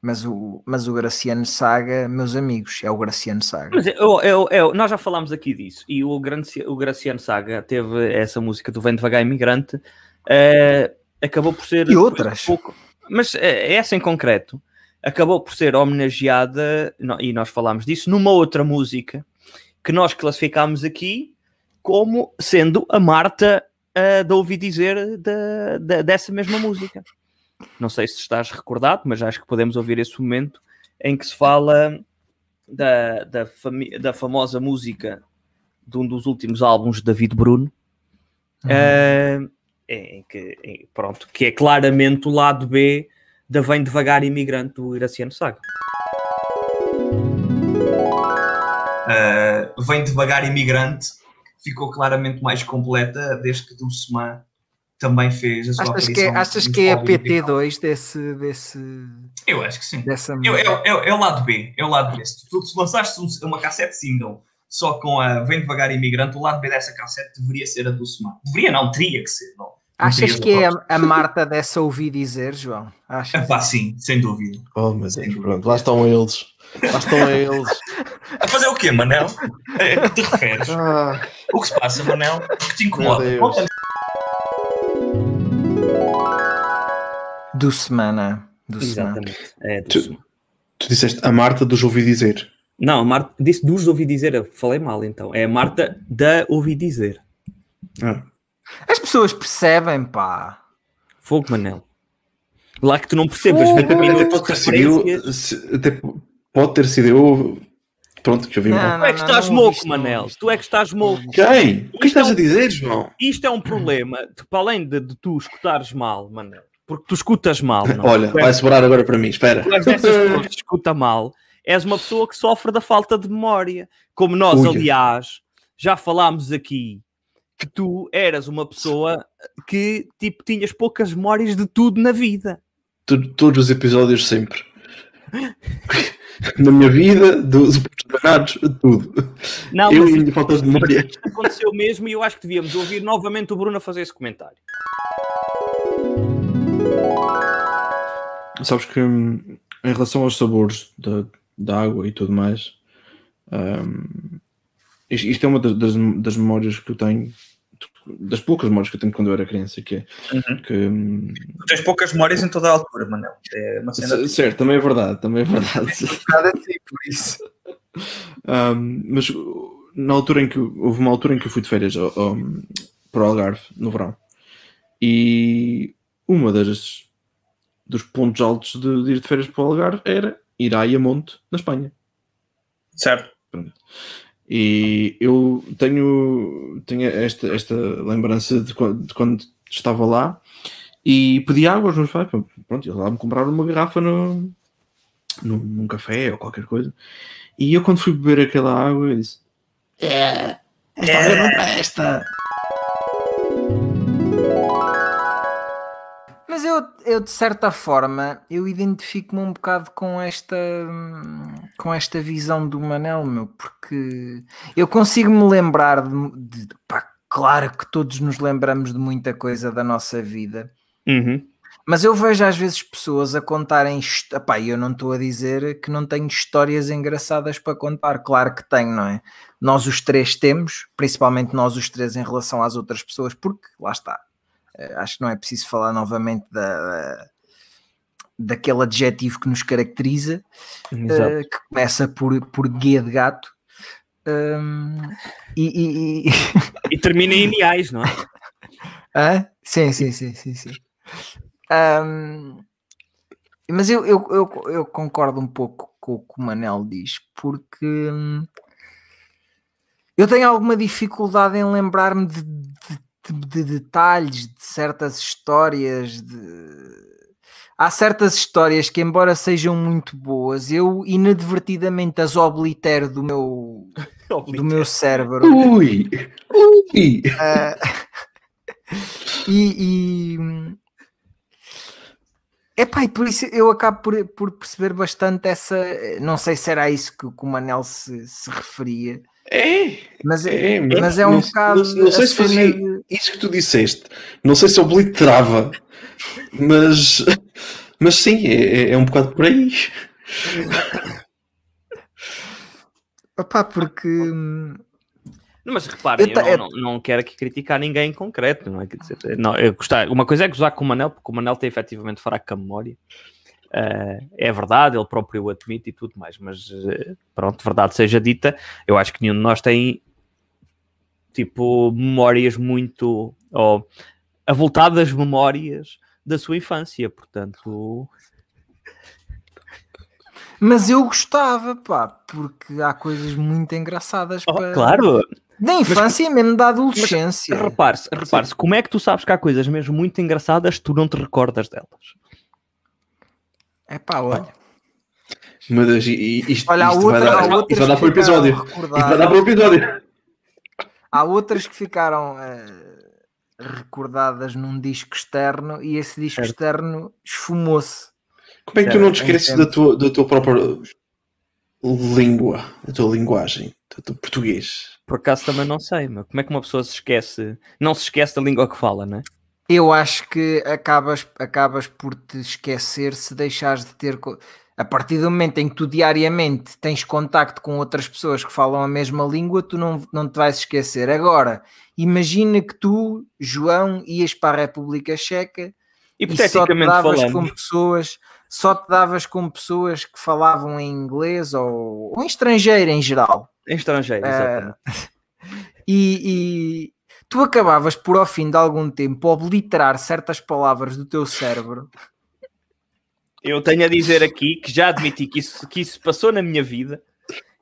Mas o, mas o Graciano Saga, meus amigos, é o Graciano Saga. Mas eu, eu, eu- nós já falámos aqui disso. E o, Graci- o Graciano Saga teve essa música do Vem Devagar Imigrante. eh, acabou por ser. E outras. pouco- mas eh, essa em concreto acabou por ser homenageada, e nós falámos disso, numa outra música que nós classificámos aqui como sendo a Marta eh, da Ouvi Dizer da- da- dessa mesma música. Não sei se estás recordado, mas acho que podemos ouvir esse momento em que se fala da, da, fami- da famosa música de um dos últimos álbuns de David Bruno, eh, em que, em- pronto, que é claramente o lado B da Vem Devagar Imigrante do Iraciano Saga. Uh, vem devagar imigrante, ficou claramente mais completa desde que Dulceman também fez a sua Achas que, é, aparição achas no que é a individual. PT2 desse, desse, Eu acho que sim. dessa Eu- É, o- é o- é o lado B, é o lado B. Se tu se lançaste um- uma cassete single só com a Vem Devagar Imigrante, o lado B dessa cassete deveria ser a Dulceman. Deveria não, teria que ser. Não. Achas que é a, a Marta dessa ouvi dizer, João? Achas? Epá, sim, sem dúvida. Oh, meu Deus, pronto, lá estão eles. Lá estão eles. <laughs> A fazer o quê, Manel? A que te referes? Ah, O que se passa, Manel? O que te incomoda? Do semana. Do semana. Exatamente. É, do Tu- tu disseste a Marta dos ouvi dizer. Não, a Marta disse dos ouvi dizer, eu falei mal então. É a Marta da ouvi dizer. Ah, As pessoas percebem, pá. Fogo Manel. Lá que tu não Fogo. 20 até pode de ter sido eu. se- Até pode ter sido eu. Pronto, que eu vi Não, mal. Tu é que estás não moco, Manel. Tu é que estás moco. Quem? O que Isto é estás um- a dizer, João? Isto é um problema, de, para além de, de tu escutares mal, Manel. Porque tu escutas mal, não? Olha, Tu és- vai sobrar agora para mim, espera. tu és pessoas que escuta mal. és uma pessoa que sofre da falta de memória. Como nós, Ui. aliás, já falámos aqui que tu eras uma pessoa que tipo tinhas poucas memórias de tudo na vida. Tu- todos os episódios sempre. Na minha vida, dos banados, tudo. Não, eu mas e a minha falta de memória. aconteceu mesmo e eu acho que devíamos ouvir novamente o Bruno a fazer esse comentário. Sabes que hum, em relação aos sabores da, da água e tudo mais, hum, isto, isto é uma das, das, das memórias que eu tenho, das poucas memórias que eu tenho quando eu era criança, que é Uhum. que hum, Tu tens poucas memórias em toda a altura, Manel. É uma cena. certo, também é verdade, também é verdade. <laughs> Nada assim, por isso. <laughs> Um, mas na altura em que houve uma altura em que eu fui de férias ao- ao- para o Algarve no verão e uma das dos pontos altos de, de ir de férias para o Algarve era ir à Iamonte na Espanha. Certo. e eu tenho, tenho esta, esta lembrança de quando, de quando estava lá e pedi água aos meus pais. Pronto, eles lá me compraram uma garrafa no, num, num café ou qualquer coisa. E eu quando fui beber aquela água eu disse é, esta água não presta Mas eu, eu, de certa forma, eu identifico-me um bocado com esta, com esta visão do Manel, meu, porque eu consigo me lembrar de, de- pá, claro que todos nos lembramos de muita coisa da nossa vida, mas eu vejo às vezes pessoas a contarem, epá, eu não estou a dizer que não tenho histórias engraçadas para contar, claro que tenho, não é? Nós os três temos, principalmente nós os três em relação às outras pessoas, porque lá está, acho que não é preciso falar novamente da, daquele adjetivo que nos caracteriza, eh, que começa por, por guia de gato. Hum, e, e- e- E termina em ideais, não é? <laughs> Sim, sim, sim, sim, sim. Ahm, mas eu, eu, eu, eu concordo um pouco com o que o Manel diz, porque hum, eu tenho alguma dificuldade em lembrar-me de, de- de- de detalhes, de certas histórias, de... Há certas histórias que, embora sejam muito boas, eu inadvertidamente as oblitero do meu, <laughs> do meu cérebro. ui, ui Ah, <laughs> e, e epá, e por isso eu acabo por, por perceber bastante essa. Não sei se era a isso que, que o Manel se, se referia, é, mas é, é, mas é um não, bocado. não, não sei se fazia de- isso que tu disseste não sei se obliterava mas mas sim, é, é- é um bocado por aí <laughs> Opá, porque hum, Não, mas reparem, Eu ta- eu não, não, não quero aqui criticar ninguém em concreto, não é? Quer dizer, não, eu gostar, uma coisa é gozar com o Manel, porque o Manel tem efetivamente fraca memória. Eh, é verdade, ele próprio o admite e tudo mais, mas eh, pronto, verdade seja dita, eu acho que nenhum de nós tem tipo memórias muito ou avultadas memórias da sua infância, portanto, mas eu gostava, pá, porque há coisas muito engraçadas oh, para... claro, da infância e mesmo da adolescência. repare-se, repare-se, como é que tu sabes que há coisas mesmo muito engraçadas, tu não te recordas delas? É pá, olha. Meu Deus, e- e isto, Olha, há isto vai outra- dar, há isto outras vai dar que para o episódio. Isto vai dar para o episódio. Há outras que ficaram eh, recordadas num disco externo e esse disco Certo. externo esfumou-se. Como é que tu não te esqueces da tua, da tua própria língua, da tua linguagem, do teu português? Por acaso também não sei, mas como é que uma pessoa se esquece, não se esquece da língua que fala, né? Eu acho que acabas, acabas por te esquecer se deixares de ter. A partir do momento em que tu diariamente tens contacto com outras pessoas que falam a mesma língua, tu não, não te vais esquecer. Agora, imagina que tu, João, ias para a República Checa e só te davas falando, com pessoas, só te davas com pessoas que falavam em inglês ou, ou em estrangeiro em geral. em estrangeiro, Ah, exatamente. <laughs> E tu acabavas por ao fim de algum tempo obliterar certas palavras do teu cérebro. Eu tenho a dizer aqui que já admiti que isso, que isso passou na minha vida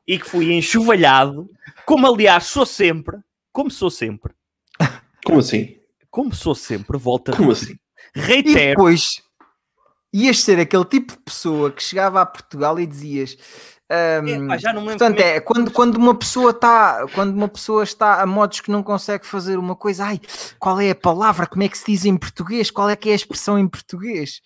e que fui enxovalhado, como aliás sou sempre, como sou sempre, Como assim? como sou sempre, volta Como. E assim? reitero, depois ias ser aquele tipo de pessoa que chegava a Portugal e dizias: Ahm, pá, já não lembro portanto, é é quando, quando uma pessoa está quando uma pessoa está a modos que não consegue fazer uma coisa, ai, qual é a palavra? Como é que se diz em português? Qual é que é a expressão em português?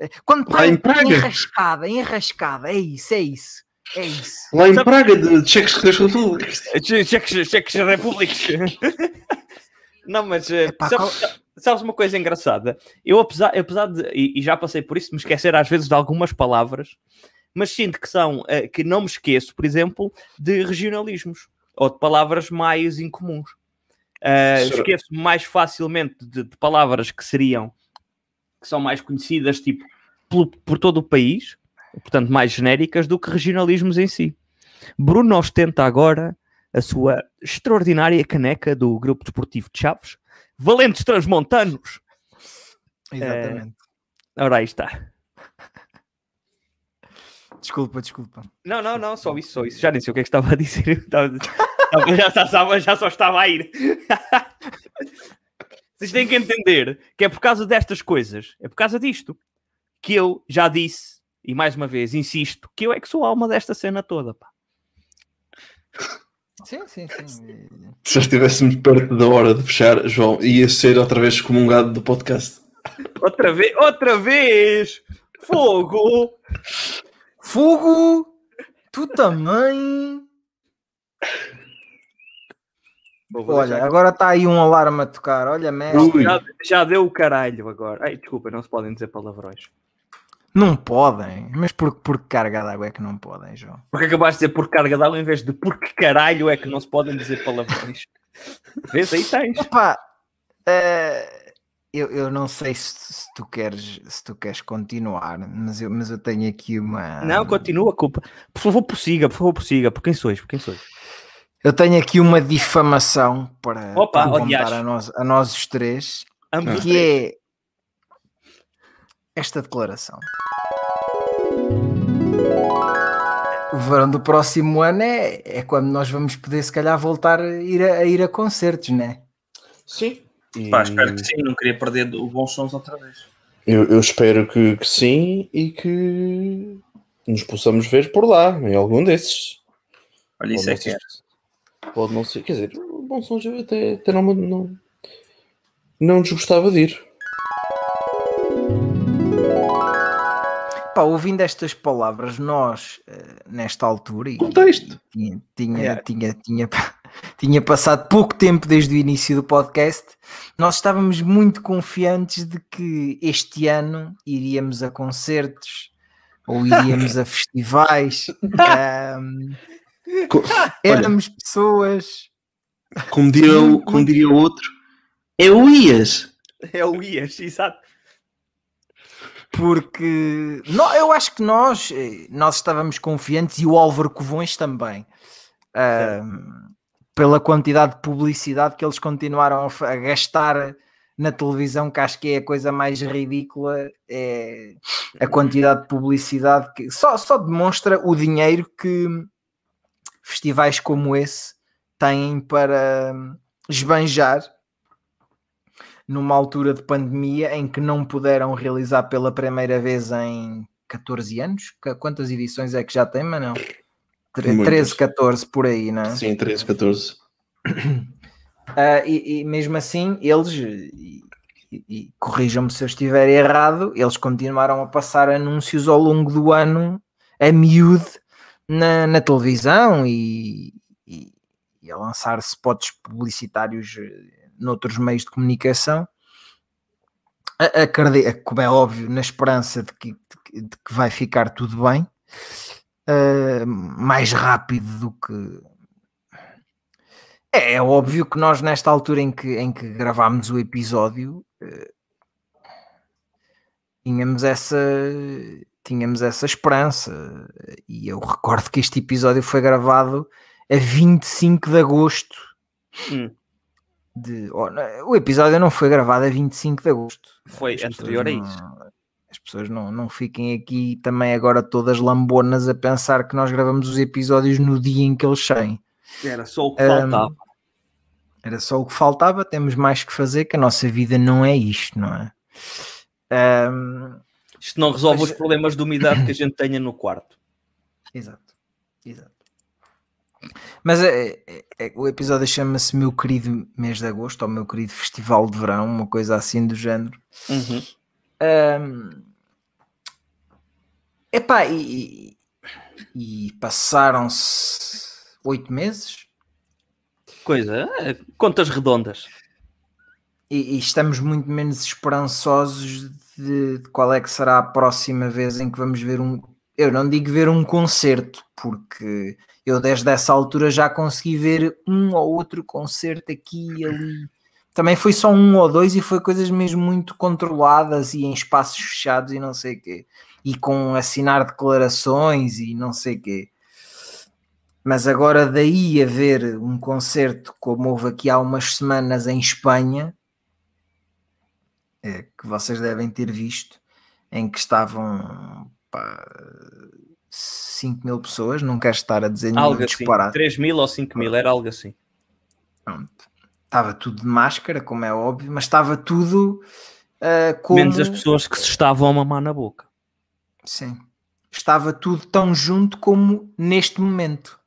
Eh, Quando Lá está em Praga. enrascada, enrascada, é isso, é isso, é isso. Lá em Praga, de Tchecos Repúblicos. Cheques, cheques repúblicos. <laughs> Não, mas eh, Epá, sabes, sabes uma coisa engraçada? Eu, apesar, apesar de, e, e já passei por isso, me esquecer às vezes de algumas palavras, mas sinto que são, eh, que não me esqueço, por exemplo, de regionalismos ou de palavras mais incomuns. Será? Esqueço mais facilmente de, de palavras que seriam, que são mais conhecidas, tipo, pelo- por todo o país, portanto, mais genéricas, do que regionalismos em si. Bruno ostenta agora a sua extraordinária caneca do Grupo Desportivo de Chaves. Valentes Transmontanos. Exatamente. Ora, aí está. Desculpa, desculpa. Não, não, não, só isso, só isso. Já nem sei o que é que estava a dizer. <laughs> Estava- já, estava- já só estava a ir. <laughs> Vocês têm que entender que é por causa destas coisas, é por causa disto, que eu já disse, e mais uma vez insisto, que eu é que sou a alma desta cena toda. Pá. Sim, sim, sim. Se já estivéssemos perto da hora de fechar, João, ia ser outra vez excomungado do podcast. Outra vez, outra vez! Fogo! Fogo! Tu também! Olha, agora está aí um alarme a tocar. Olha, mestre. Já, já deu o caralho agora. Ai, desculpa, não se podem dizer palavrões. Não podem. Mas por, por que carga d'água é que não podem, João? Porque acabaste de dizer por carga d'água em vez de por que caralho é que não se podem dizer palavrões. <laughs> Vês? Aí tens. Epá, eh, eu, eu não sei se, se tu queres, se tu queres continuar, mas eu, mas eu tenho aqui uma. Não, continua, culpa. Por favor, prossiga, por favor, prossiga. Por quem sois? Por quem sois? Eu tenho aqui uma difamação para, Opa, para contar a nós, a nós os três, Ambos os que três. é esta declaração. O verão do próximo ano é, é quando nós vamos poder, se calhar, voltar a ir a, a ir a concertos, né? sim. E Pá, espero que sim, não queria perder o bons sons outra vez. Eu, eu espero que, que sim e que nos possamos ver por lá, em algum desses. Olha, isso Pode é que é. ser- Pode não ser, quer dizer, o Bom Sons eu até, até não, não, não desgostava de ir. Pá, ouvindo estas palavras, nós, eh, nesta altura, e Contexto. tinha, tinha, Yeah. tinha, tinha, <laughs> tinha passado pouco tempo desde o início do podcast, nós estávamos muito confiantes de que este ano iríamos a concertos ou <laughs> iríamos a festivais. ahm, Co- éramos pessoas. Como diria, o- como diria o outro, é o Ias. É o Ias, exato. Porque nó- eu acho que nós, eh, nós estávamos confiantes e o Álvaro Covões também. Ahm, pela quantidade de publicidade que eles continuaram a gastar na televisão, que acho que é a coisa mais ridícula, é a quantidade de publicidade que só, só demonstra o dinheiro que festivais como esse têm para hum, esbanjar numa altura de pandemia em que não puderam realizar pela primeira vez em 14 anos. Qu- Quantas edições é que já tem, Manel? Tre- Muitas. 13, 14 por aí, não é? Sim, 13, 14. Ah, e, e mesmo assim, eles, e, e- corrijam-me se eu estiver errado, eles continuaram a passar anúncios ao longo do ano a miúde na, na televisão e, e- e a lançar spots publicitários eh, noutros meios de comunicação. Acredito, como é óbvio, na esperança de que, de que- vai ficar tudo bem, ah, mais rápido do que é, é óbvio que nós, nesta altura em que, em que gravámos o episódio, eh, tínhamos essa, tínhamos essa esperança. E eu recordo que este episódio foi gravado a 25 de agosto. Hum. De, oh, não, o episódio não foi gravado a 25 de agosto. Foi As pessoas anterior a não- isso. As pessoas não, não fiquem aqui também agora todas lambonas a pensar que nós gravamos os episódios no dia em que eles saem. Era só o que Ahm, faltava. Era só o que faltava, temos mais que fazer, que a nossa vida não é isto, não é? Ahm, Isto não resolve mas- os problemas de umidade que a gente tenha no quarto. <coughs> exato. Exato. Mas é, é- é- o episódio chama-se Meu Querido Mês de Agosto, ou Meu Querido Festival de Verão, uma coisa assim do género. Uhum. Ahm, epá, e, e- e passaram-se oito meses Coisa, é, contas redondas. e, e estamos muito menos esperançosos de, de qual é que será a próxima vez em que vamos ver um. Eu não digo ver um concerto, porque eu desde essa altura já consegui ver um ou outro concerto aqui e ali. Também foi só um ou dois e foi coisas mesmo muito controladas e em espaços fechados e não sei o quê. E com assinar declarações e não sei o quê. Mas agora daí a ver um concerto como houve aqui há umas semanas em Espanha, é, que vocês devem ter visto, em que estavam pá, 5 mil pessoas, não quero estar a dizer Algo assim. disparate. 3 mil ou 5 mil, era algo assim. Pronto. Estava tudo de máscara, como é óbvio, mas estava tudo ah, como... Menos as pessoas que se estavam a mamar na boca. Sim. Estava tudo tão junto como neste momento.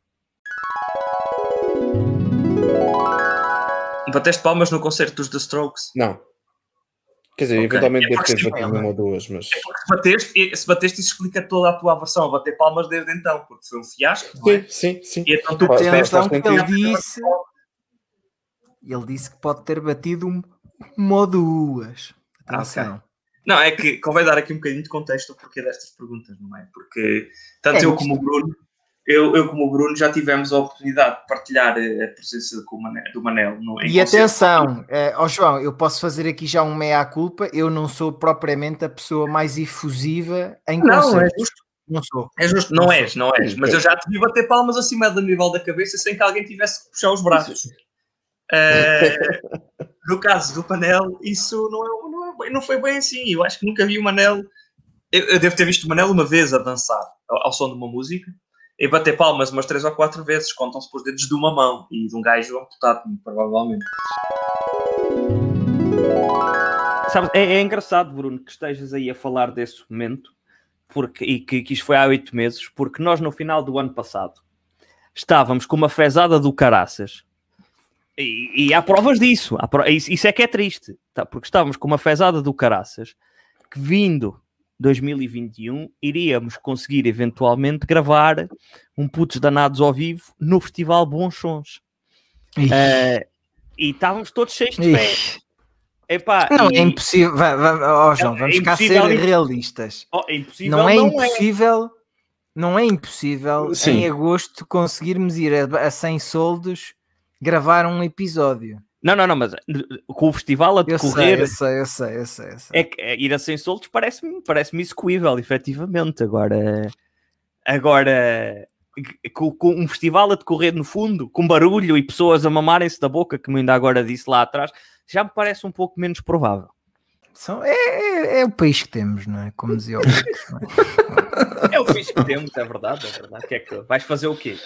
Bateste palmas no concerto dos The Strokes. Não. Quer dizer, Ok. eventualmente É deve ter porque- batido uma ou duas, mas. Porque se bateste, se bateste, isso explica toda a tua aversão a bater palmas desde então, porque foi um fiasco, não é? Sim, sim, sim. E então tu percebes que ele disse... Ele disse que pode ter batido um, uma ou duas. Atenção. Não, é que convém dar aqui um bocadinho de contexto ao porquê destas perguntas, não é? Porque tanto É eu como o Bruno, eu, eu como o Bruno já tivemos a oportunidade de partilhar eh, a presença do Manel no, E concerto. atenção, eh, ó João, eu posso fazer aqui já um meia-culpa. Eu não sou propriamente a pessoa mais efusiva em Não, é concertos. justo. Não sou. É justo, não és, não és. Mas sim. eu já te vi bater palmas acima do nível da cabeça sem que alguém tivesse que puxar os braços. <laughs> Eh, no caso do Manel, isso não, é, não, é não foi bem assim. Eu acho que nunca vi o Manel. Eu, eu devo ter visto o Manel uma vez a dançar ao, ao som de uma música e bater palmas umas três ou quatro vezes. Contam-se por dedos de uma mão e de um gajo amputado, provavelmente. Sabes, é, é engraçado, Bruno, que estejas aí a falar desse momento porque, e que, que isto foi há oito meses, porque nós no final do ano passado estávamos com uma fezada do caraças e, e há provas disso, há isso, isso é que é triste, tá? porque estávamos com uma fezada do caraças que vindo 2021 iríamos conseguir eventualmente gravar um Putos Danados ao vivo no Festival Bons Sons. Eh, e estávamos todos cheios de fé. Epá, Não, e- é impossível. Va- va- ó, João, É vamos cá impossível ser realistas. Oh, é impossível, Não é não impossível. Não é impossível Sim. em agosto conseguirmos ir a, a 100 soldos gravar um episódio. Não, não, não, mas com o festival a decorrer, eu sei, eu sei, eu sei. eu sei. é que é, ir a 100 soltos parece-me parece execuível, efetivamente. Agora, agora com, com um festival a decorrer no fundo, com barulho e pessoas a mamarem-se da boca, como ainda agora disse lá atrás, já me parece um pouco menos provável. São- é, é- é o país que temos, não é? Como dizia o é? <laughs> É o fixe que temos, é verdade, é verdade. Que é que vais fazer o quê?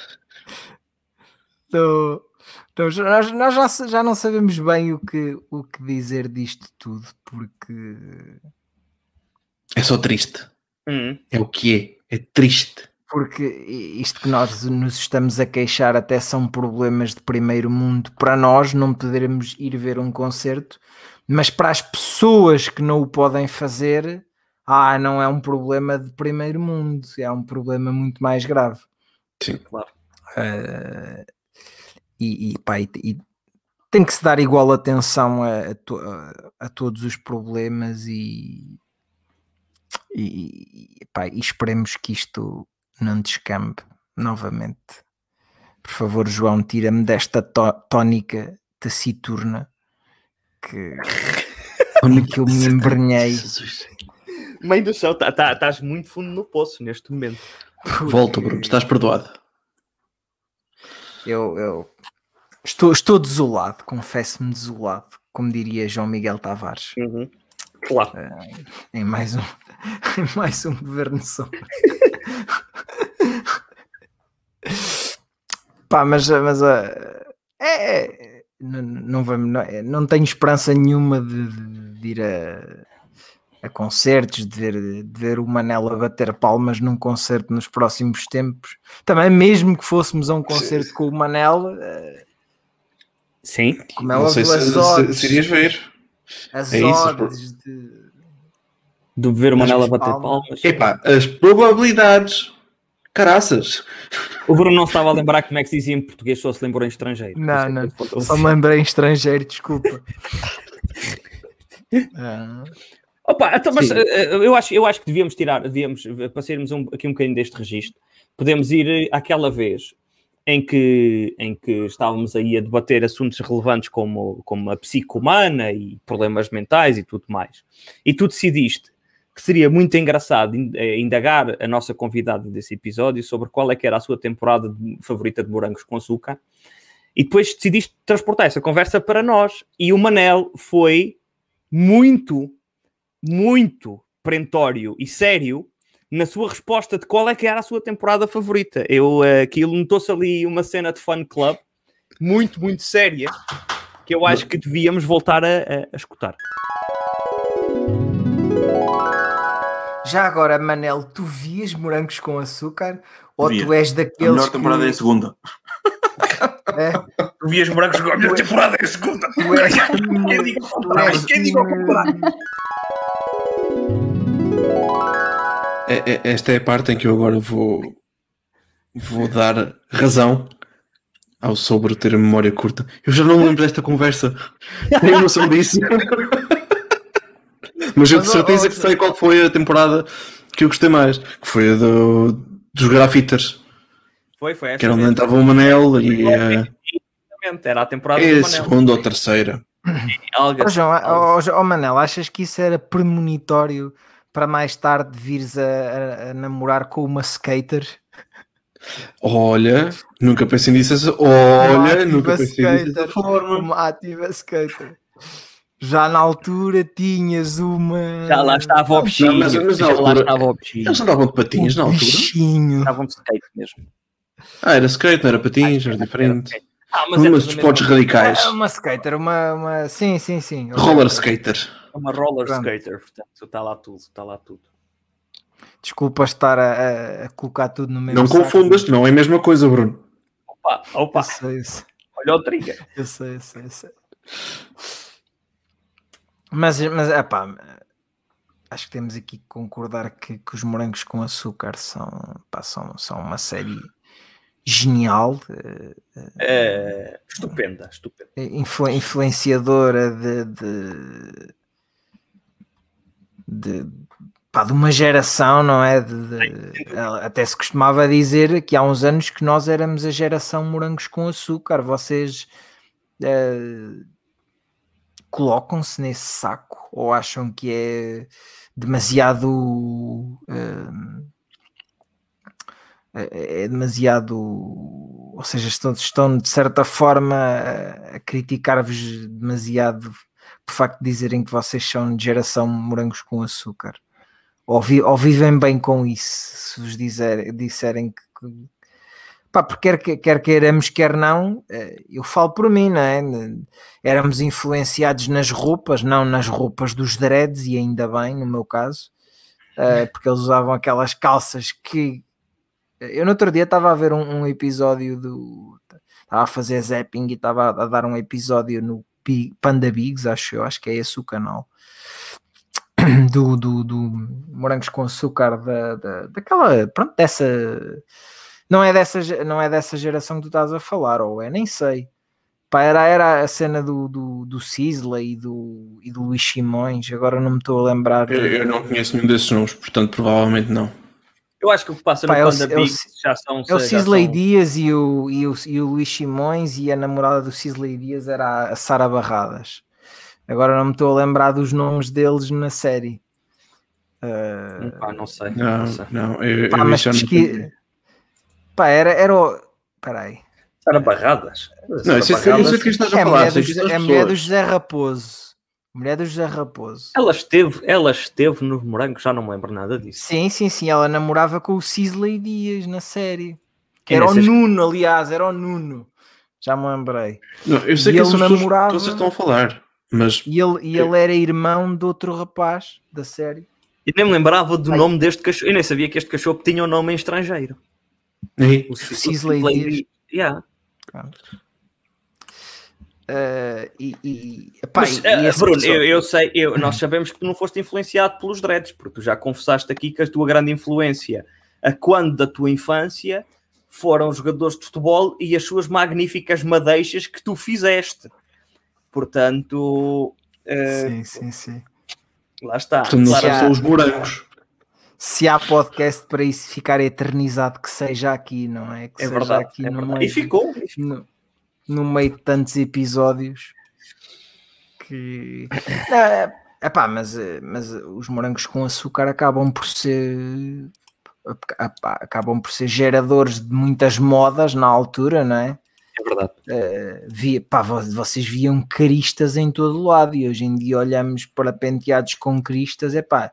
Então, então, já- nós, nós já, já não sabemos bem o que, o que dizer disto tudo, porque É só triste. Hum, É o que é. É triste. porque isto que nós nos estamos a queixar até são problemas de primeiro mundo para nós não podermos ir ver um concerto, mas para as pessoas que não o podem fazer, ah, não é um problema de primeiro mundo, é um problema muito mais grave. Sim. Claro. Eh, e, e, pá, e- e tem que se dar igual atenção a, a to- a- a todos os problemas e, e, pá, e esperemos que isto não descambe novamente. Por favor, João, tira-me desta tó- tónica taciturna que, que eu me <laughs> embrenhei. Meio do céu, tá- tá- estás muito fundo no poço neste momento. Volta, Bruno, estás perdoado. Eu, eu estou, estou desolado, confesso-me desolado, como diria João Miguel Tavares, Uhum. Claro. em mais um, <laughs> em mais um governo sombra. <laughs> Pá, mas, mas ah, é, é, não, não, vamos, não, não tenho esperança nenhuma de, de- de ir a, a concertos, de ver, de ver o Manel a bater palmas num concerto nos próximos tempos. Também, mesmo que fôssemos a um concerto com o Manel, eh, Sim. como é Não sei óbvio, se, as odds, se irias ver. as é isso, de... De ver o Manela bater palmas. palmas. Epá, as probabilidades. Caraças. O Bruno não estava a lembrar como é que se dizia em português, só se lembrou em estrangeiro. Não, é não, eu- só me lembrei em estrangeiro, desculpa. Ah, <laughs> Opa, então, mas Sim. eh, eh, eu, acho, eu acho que devíamos tirar, devíamos, eh, para sairmos um, aqui um bocadinho deste registro, podemos ir àquela vez em que, em que estávamos aí a debater assuntos relevantes como, como a psique humana e problemas mentais e tudo mais. E tu decidiste que seria muito engraçado eh, indagar a nossa convidada desse episódio sobre qual é que era a sua temporada de- favorita de morangos com açúcar. E depois decidiste transportar essa conversa para nós. E o Manel foi muito, muito perentório e sério na sua resposta de qual é que era a sua temporada favorita. Eu, eh, aquilo notou-se ali uma cena de fan club muito, muito séria que eu acho que devíamos voltar a, a- a escutar. Já agora, Manel, tu vias morangos com açúcar? Ou Via. tu és A daqueles melhor temporada que... é a segunda. <laughs> é, Tu vias morangos com a melhor temporada é a segunda. tu és, Quem diga o contrário? Quem diga o contrário? É- é- Esta é a parte em que eu agora vou, vou dar razão ao sobre ter a memória curta. Eu já não me lembro desta conversa. Tenho noção disso. <laughs> Mas eu de certeza que sei qual foi a temporada que eu gostei mais. Que foi a do, dos grafiters. Foi, foi essa Que era onde mesmo. entrava o Manel e a, Exatamente, Era a temporada é do segunda ou terceira. Ó, João, ó, João- ó, Manel, achas que isso era premonitório para mais tarde vires a, a- a namorar com uma skater? Olha, nunca pensei nisso. Olha, ativa nunca pensei nisso skater. dessa forma. Uma ativa skater. Já na altura tinhas uma. Já lá estava o bichinho. mas- mas na já lá altura- estava o bichinho. Eles andavam de patins na um altura. bichinho. Estavam de skate mesmo. Ah, era skate, não era patins, era diferente. Ah, Mas, é mas tudo a esportes mesma- radicais. Uma skater, uma, uma. Sim, sim, sim. Roller skater. É uma roller Pronto. skater, portanto, está lá tudo, está lá tudo. Desculpa estar a, a- colocar tudo no mesmo Não saco. confundas, não é a mesma coisa, Bruno. Opa, opa, Eu sei, eu sei, olha o trigger. eu sei, eu sei, eu sei. Mas, mas epá, acho que temos aqui que concordar que, que os morangos com açúcar são, pá, são, são uma série genial, eh, É, estupenda, estupenda. influ- influenciadora de, de, de, pá, de uma geração, não é? De- de- até se costumava dizer que há uns anos que nós éramos a geração morangos com açúcar. Vocês eh, colocam-se nesse saco ou acham que é demasiado eh, é demasiado ou seja, estão, estão de certa forma a criticar-vos demasiado por facto de dizerem que vocês são de geração morangos com açúcar ou, vi- ou vivem bem com isso se vos dizer, disserem que, que pá, porque quer, que- quer queiramos, quer não, eh, eu falo por mim, não é? Éramos influenciados nas roupas, não nas roupas dos dreads, e ainda bem, no meu caso, eh, porque eles usavam aquelas calças que eu no outro dia estava a ver um, um episódio do. Estava a fazer zapping e estava a, dar um episódio no Panda Bigs, acho eu, acho que é esse o canal. <clears throat> Do, do, do Morangos com Açúcar, da, da, daquela. Pronto, dessa. Não é dessa, não é dessa geração que tu estás a falar, ou é, nem sei. Pá, era, era a cena do, do, do e do, e do Luís Simões, agora não me estou a lembrar. Eu, eu não conheço nenhum desses nomes, portanto, provavelmente não. Eu acho que o que passa Pá, no é Panda é Big já são. É o Cisley são- Dias e o, e, o, e o Luís Simões e a namorada do Cisley Dias era a Sara Barradas. Agora não me estou a lembrar dos nomes deles na série. Hum, pá, não sei. Não, não sei. não. Eu, pá, eu mas não pesqui... tenho. Pá, era, era o. Peraí. Sara Barradas. Não, isso é- eu não sei de quem estás É a a falar. mulher, do, que José- são as é a mulher do. José Raposo. Mulher do José Raposo. Ela esteve, ela esteve no morango, já não me lembro nada disso. Sim, sim, sim. Ela namorava com o Cisley Dias na série. Que era o nessas- Nuno, aliás, era o Nuno. Já me lembrei. Não, eu sei E que ele namorava- que vocês estão a falar, Mas E ele, e ele era irmão de outro rapaz da série. E nem me lembrava do nome deste cachorro. Eu nem sabia que este cachorro tinha um nome em estrangeiro. e- O Sisley Sisley- Dias. Yeah. Uh, e, e, epá, Mas, e eh, Bruno, pessoal- eu, eu sei, eu- nós sabemos que tu não foste influenciado pelos dreads, porque tu já confessaste aqui que a tua grande influência, a quando da tua infância, foram os jogadores de futebol e as suas magníficas madeixas que tu fizeste. Portanto, eh, Sim, sim, sim. lá está. portanto, não Claro, são os morangos. Se há podcast para isso ficar eternizado, que seja aqui, não é? Que é seja verdade. aqui é verdade. meio E ficou. no, no meio de tantos episódios que. É, epá, mas, eh, mas os morangos com açúcar acabam por ser. epá, Acabam por ser geradores de muitas modas na altura, não é? É verdade. Via, pá, vo- vocês viam caristas em todo lado e hoje em dia olhamos para penteados com cristas, é pá,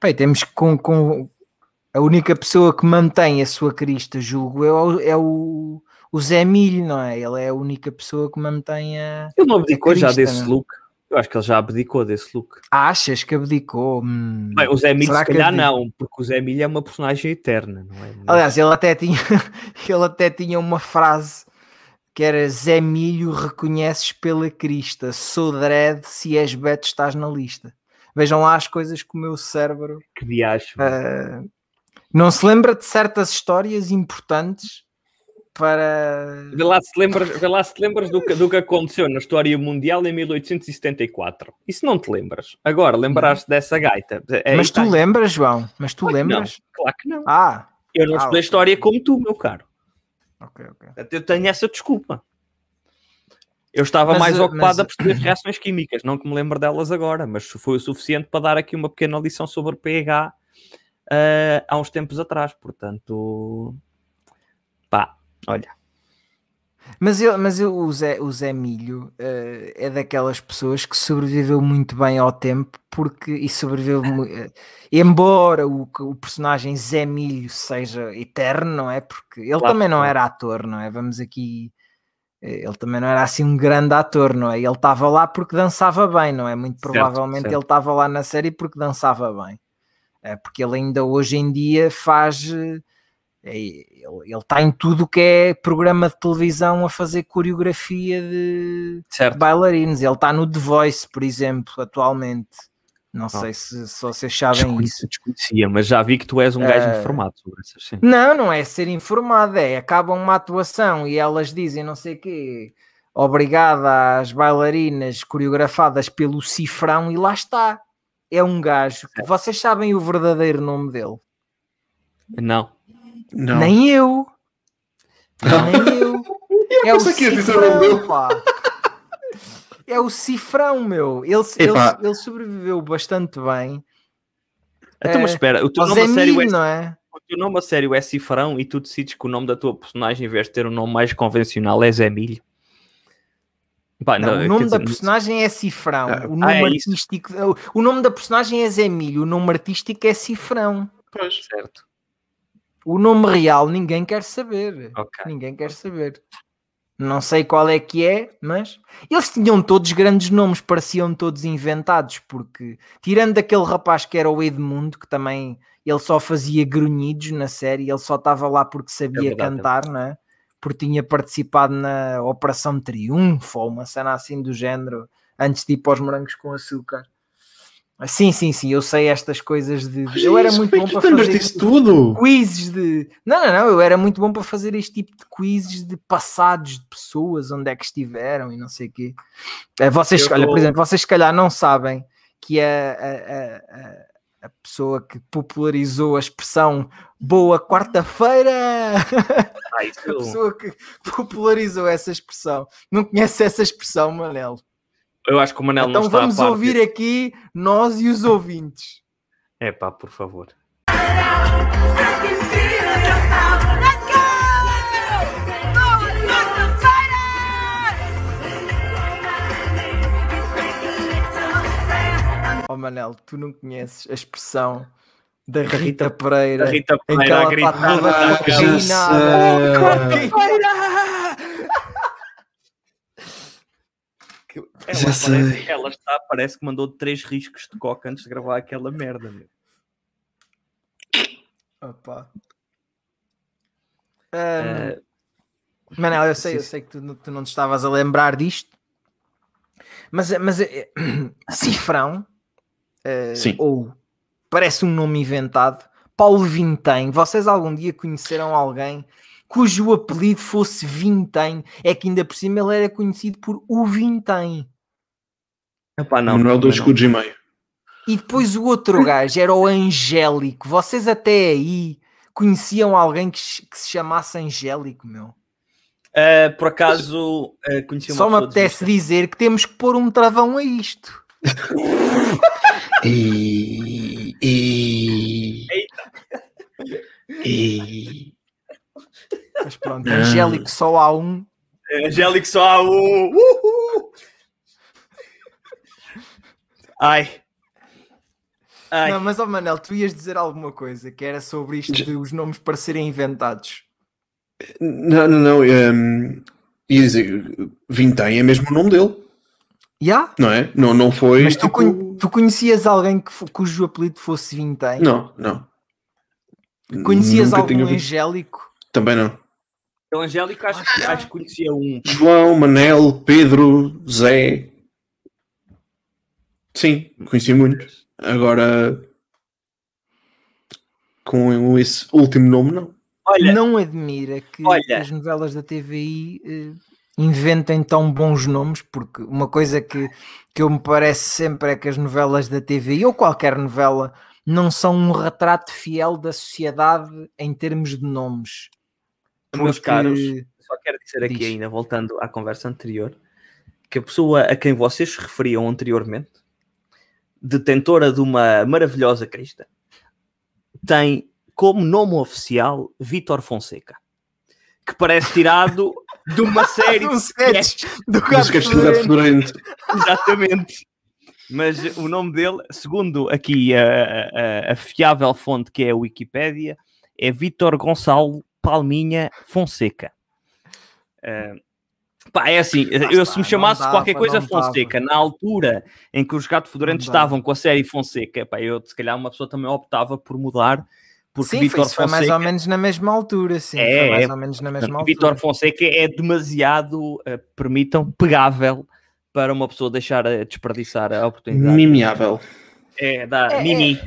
pá, temos com, com a única pessoa que mantém a sua crista, julgo eu, é o, é o, Zé Milho, não é? Ele é a única pessoa que mantém a. Ele não abdicou já crista, desse não é? look. Eu acho que ele já abdicou desse look. Achas que abdicou? Hum. Bem, o Zé Milho, se calhar, abdicou? não, porque o Zé Milho é uma personagem eterna, não é? Aliás, ele até tinha, <laughs> ele até tinha uma frase que era Zé Milho reconheces pela crista, sou dread, se és Beto estás na lista. Vejam lá as coisas que o meu cérebro que viagem. ah, não se lembra de certas histórias importantes para Vê lá se te lembras, vê lá se lembras do, que, do que aconteceu na história mundial em 1874. Isso não te lembras. Agora, lembraste dessa gaita. É, mas tu tá. lembras, João? Mas tu Claro que lembras? Claro que não. Ah, Eu não Ah, estudei ok. história como tu, meu caro. ok, ok. Eu tenho essa desculpa. Eu estava Mas, mais uh, ocupado mas- a perceber reações químicas, não que me lembro delas agora, mas foi o suficiente para dar aqui uma pequena lição sobre pH ah, há uns tempos atrás. Portanto, pá, olha. Mas, eu, mas eu, o, Zé, o Zé Milho eh, é daquelas pessoas que sobreviveu muito bem ao tempo porque e sobreviveu <laughs> eh, embora o, o personagem Zé Milho seja eterno, não é? Porque ele Claro, também não era ator, não é? Vamos aqui eh, ele também não era assim um grande ator, não é? Ele estava lá porque dançava bem, não é? Muito Certo, provavelmente certo. ele estava lá na série porque dançava bem. É, porque ele ainda hoje em dia faz. É, ele está em tudo o que é programa de televisão a fazer coreografia de Certo. bailarinos. Ele está no The Voice, por exemplo, atualmente. Não sei se, se vocês sabem isso. Desconhecia, mas já vi que tu és um gajo Eh, informado sobre essas. Não, não é ser informado, é acabam uma atuação e elas dizem não sei o quê, obrigada às bailarinas coreografadas pelo cifrão e lá está. É um gajo que vocês sabem o verdadeiro nome dele. Não. Não. Nem eu. Nem <laughs> eu. É o cifrão, pá. É o cifrão, meu. Ele, ele, ele sobreviveu bastante bem. Então, mas Eh, espera, o teu nome a sério é não é? O teu nome a sério é Cifrão e tu decides que o nome da tua personagem, em vez de ter um nome mais convencional, é Zé Milho? Pá, Não, não, o nome da dizer, personagem é Cifrão. Ah, o nome ah, é isso. artístico. O nome da personagem é Zé Milho. O nome artístico é Cifrão. Pois. Certo. O nome real ninguém quer saber. Ok. Ninguém quer saber. Não sei qual é que é, mas eles tinham todos grandes nomes, pareciam todos inventados, porque tirando aquele rapaz que era o Edmundo, que também ele só fazia grunhidos na série, ele só estava lá porque sabia verdade, é cantar, é? Porque tinha participado na Operação Triunfo ou uma cena assim do género, antes de ir para os morangos com açúcar. Sim, sim, sim, eu sei estas coisas de. Mas eu era isso, muito é bom para fazer disso tudo? quizzes de. Não, não, não, eu era muito bom para fazer este tipo de quizzes de passados de pessoas, onde é que estiveram e não sei o quê. Eh, Vocês, Eu olha, tô- por exemplo, vocês se calhar não sabem que a, a, a, a- pessoa que popularizou a expressão boa quarta-feira, Ah, <laughs> a pessoa que popularizou essa expressão, não conhece essa expressão, Manel. Eu acho que o Manel não Então está vamos a par ouvir aqui nós e os ouvintes. É pá, por favor. Oh Manel, tu não conheces a expressão da Rita Pereira A Rita em que Pereira a ela está gritar. toda Ah, coordenada. já sei. Quarta-feira! Que- Ela, Já sei. parece, ela está, parece que mandou três riscos de coca antes de gravar aquela merda. Meu. Opa. Eh, Manel, eu sei, eu sei que tu, não- tu não te estavas a lembrar disto, mas, mas eh, <clears throat> Cifrão, Sim. ou parece um nome inventado, Paulo Vintém. Vocês algum dia conheceram alguém cujo apelido fosse Vintém? É que ainda por cima ele era conhecido por o Vintém. epá, não, Manuel dois não. escudos e meio. E depois o outro gajo era o Angélico. Vocês até aí conheciam alguém que, se- que se chamasse Angélico, meu? Eh, por acaso eh, conheci uma Só me apetece dizer que temos que pôr um travão a isto. E... E... E... Mas pronto, Não. Angélico só há um. Eh, Angélico só há um. Uhul! Ai. Ai. Não, mas ó Manel, tu ias dizer alguma coisa que era sobre isto de os nomes parecerem inventados. Não, não, não. Um, ia dizer, Vintém é mesmo o nome dele, Já? não é? Não, não foi. Mas tu, tipo... conhe- tu conhecias alguém que cujo apelido fosse Vintém? Não, não. Conhecias Nunca algum. Angélico? Também não. O Angélico acho, que- acho que conhecia um. João, Manel, Pedro, Zé. Sim, conheci muitos. Agora, com esse último nome, não. Olha, Não admira que Olha. as novelas da TVI eh, inventem tão bons nomes, porque uma coisa que, que eu me parece sempre é que as novelas da TVI ou qualquer novela não são um retrato fiel da sociedade em termos de nomes. Meus caros, só quero dizer aqui Diz. ainda, voltando à conversa anterior, que a pessoa a quem vocês se referiam anteriormente, detentora de uma maravilhosa crista, tem como nome oficial Vítor Fonseca, que parece tirado de uma <laughs> série de sketch do Fedorento. fedorento. Exatamente. Mas o nome dele, segundo aqui a, a- a fiável fonte que é a Wikipédia, é Vítor Gonçalo Palminha Fonseca. Ah, pá, é assim, eu se me chamasse dava, qualquer coisa não dava. Fonseca, na altura em que os Gato Fedorentos dava. estavam com a série Fonseca, pá, eu se calhar uma pessoa também optava por mudar, porque Sim, foi, Vítor isso foi mais ou Fonseca... menos na mesma altura, sim. É, foi mais é. ou menos na mesma altura. Fonseca é demasiado, eh, permitam, pegável para uma pessoa deixar a desperdiçar a oportunidade. Mimiável. É, da É, Mimi.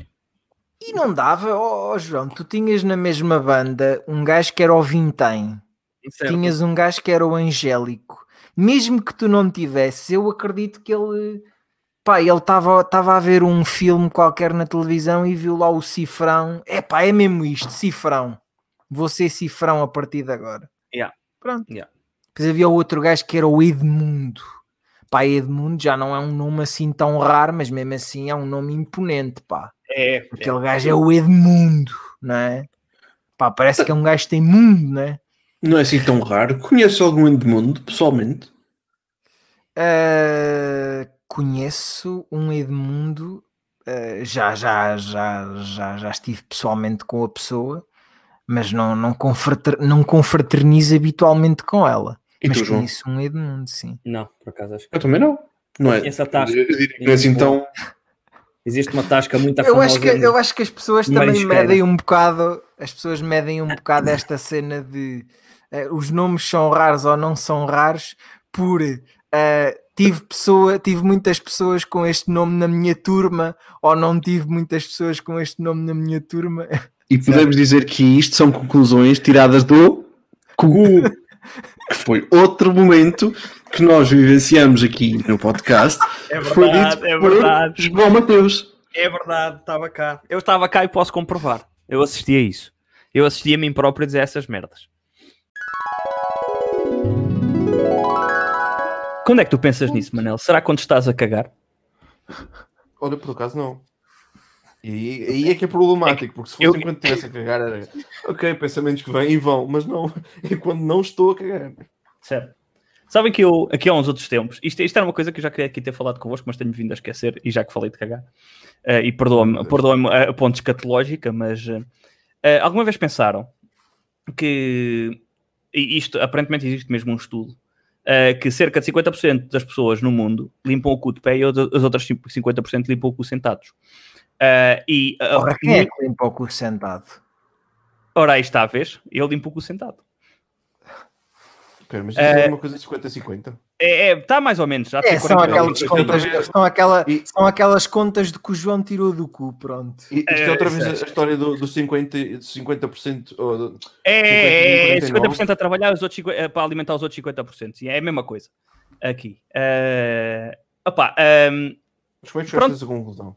E não dava, ó ó, João, tu tinhas na mesma banda um gajo que era o Vintém, Certo. tinhas um gajo que era o Angélico. Mesmo que tu não tivesses, eu acredito que ele, pá, ele estava a ver um filme qualquer na televisão e viu lá o cifrão. É pá, é mesmo isto, cifrão. Vou ser cifrão a partir de agora. Yeah. Pronto. Yeah. Depois havia outro gajo que era o Edmundo. Pá, Edmundo já não é um nome assim tão raro, mas mesmo assim é um nome imponente, pá. É, Aquele gajo é o Edmundo, não é? Pá, parece que é um gajo que tem mundo, não é? Não é assim tão raro. Conheço algum Edmundo, pessoalmente. Ah, conheço um Edmundo, ah, já, já, já, já, já estive pessoalmente com a pessoa, mas não, não, confrater, não confraternizo habitualmente com ela. E mas tu, João? conheço um Edmundo, sim. Não, por acaso acho que Eu também não. Não é? Essa. Eu diria que não é assim tão. Existe uma tasca muito Eu acho, que, eu acho que as pessoas também medem um bocado, as pessoas medem um bocado esta cena de eh, os nomes são raros ou não são raros por eh, tive pessoa, tive muitas pessoas com este nome na minha turma ou não tive muitas pessoas com este nome na minha turma. E podemos dizer que isto são conclusões tiradas do Cugu, <laughs> que foi outro momento que nós vivenciamos aqui no podcast. <laughs> É foi verdade, dito é por verdade. João Mateus. É verdade, estava cá. Eu estava cá e posso comprovar. Eu assisti a isso. Eu assisti a mim próprio a dizer essas merdas. Quando é que tu pensas nisso, Manel? Será quando estás a cagar? Olha, por acaso não. E aí, aí é que é problemático, porque se fosse eu- enquanto estivesse a cagar era ok, pensamentos que vêm e vão, mas não, <laughs> é quando não estou a cagar. Certo. Sabem que eu, aqui há uns outros tempos, isto, isto era uma coisa que eu já queria aqui ter falado convosco, mas tenho vindo a esquecer, e já que falei de cagar, eh, e perdoa-me perdoa a, a ponto escatológica, mas eh, eh, alguma vez pensaram que e isto aparentemente existe mesmo um estudo eh, que cerca de 50% das pessoas no mundo limpam o cu de pé e as as outras 50% limpam o cu sentados. Eh, e, eh, Porra, quem é que limpa o cu sentado? ora, aí está, vês? Eu limpo o cu sentado. Espera, mas isso é uma coisa de 50-50. É, está mais ou menos. Já É, são 40 aquelas, contas, são, aquela, E- são aquelas contas de que o João tirou do cu, pronto. E isto é É, outra vez a, certo. a história do, do 50%, do 50% ou do- É, é, é 50, 50% a trabalhar os outros 50, eh, para alimentar os outros 50%. Sim, é a mesma coisa. Aqui. Eh, opá, ehm, Mas como é que chegaste Pronto. a essa conclusão?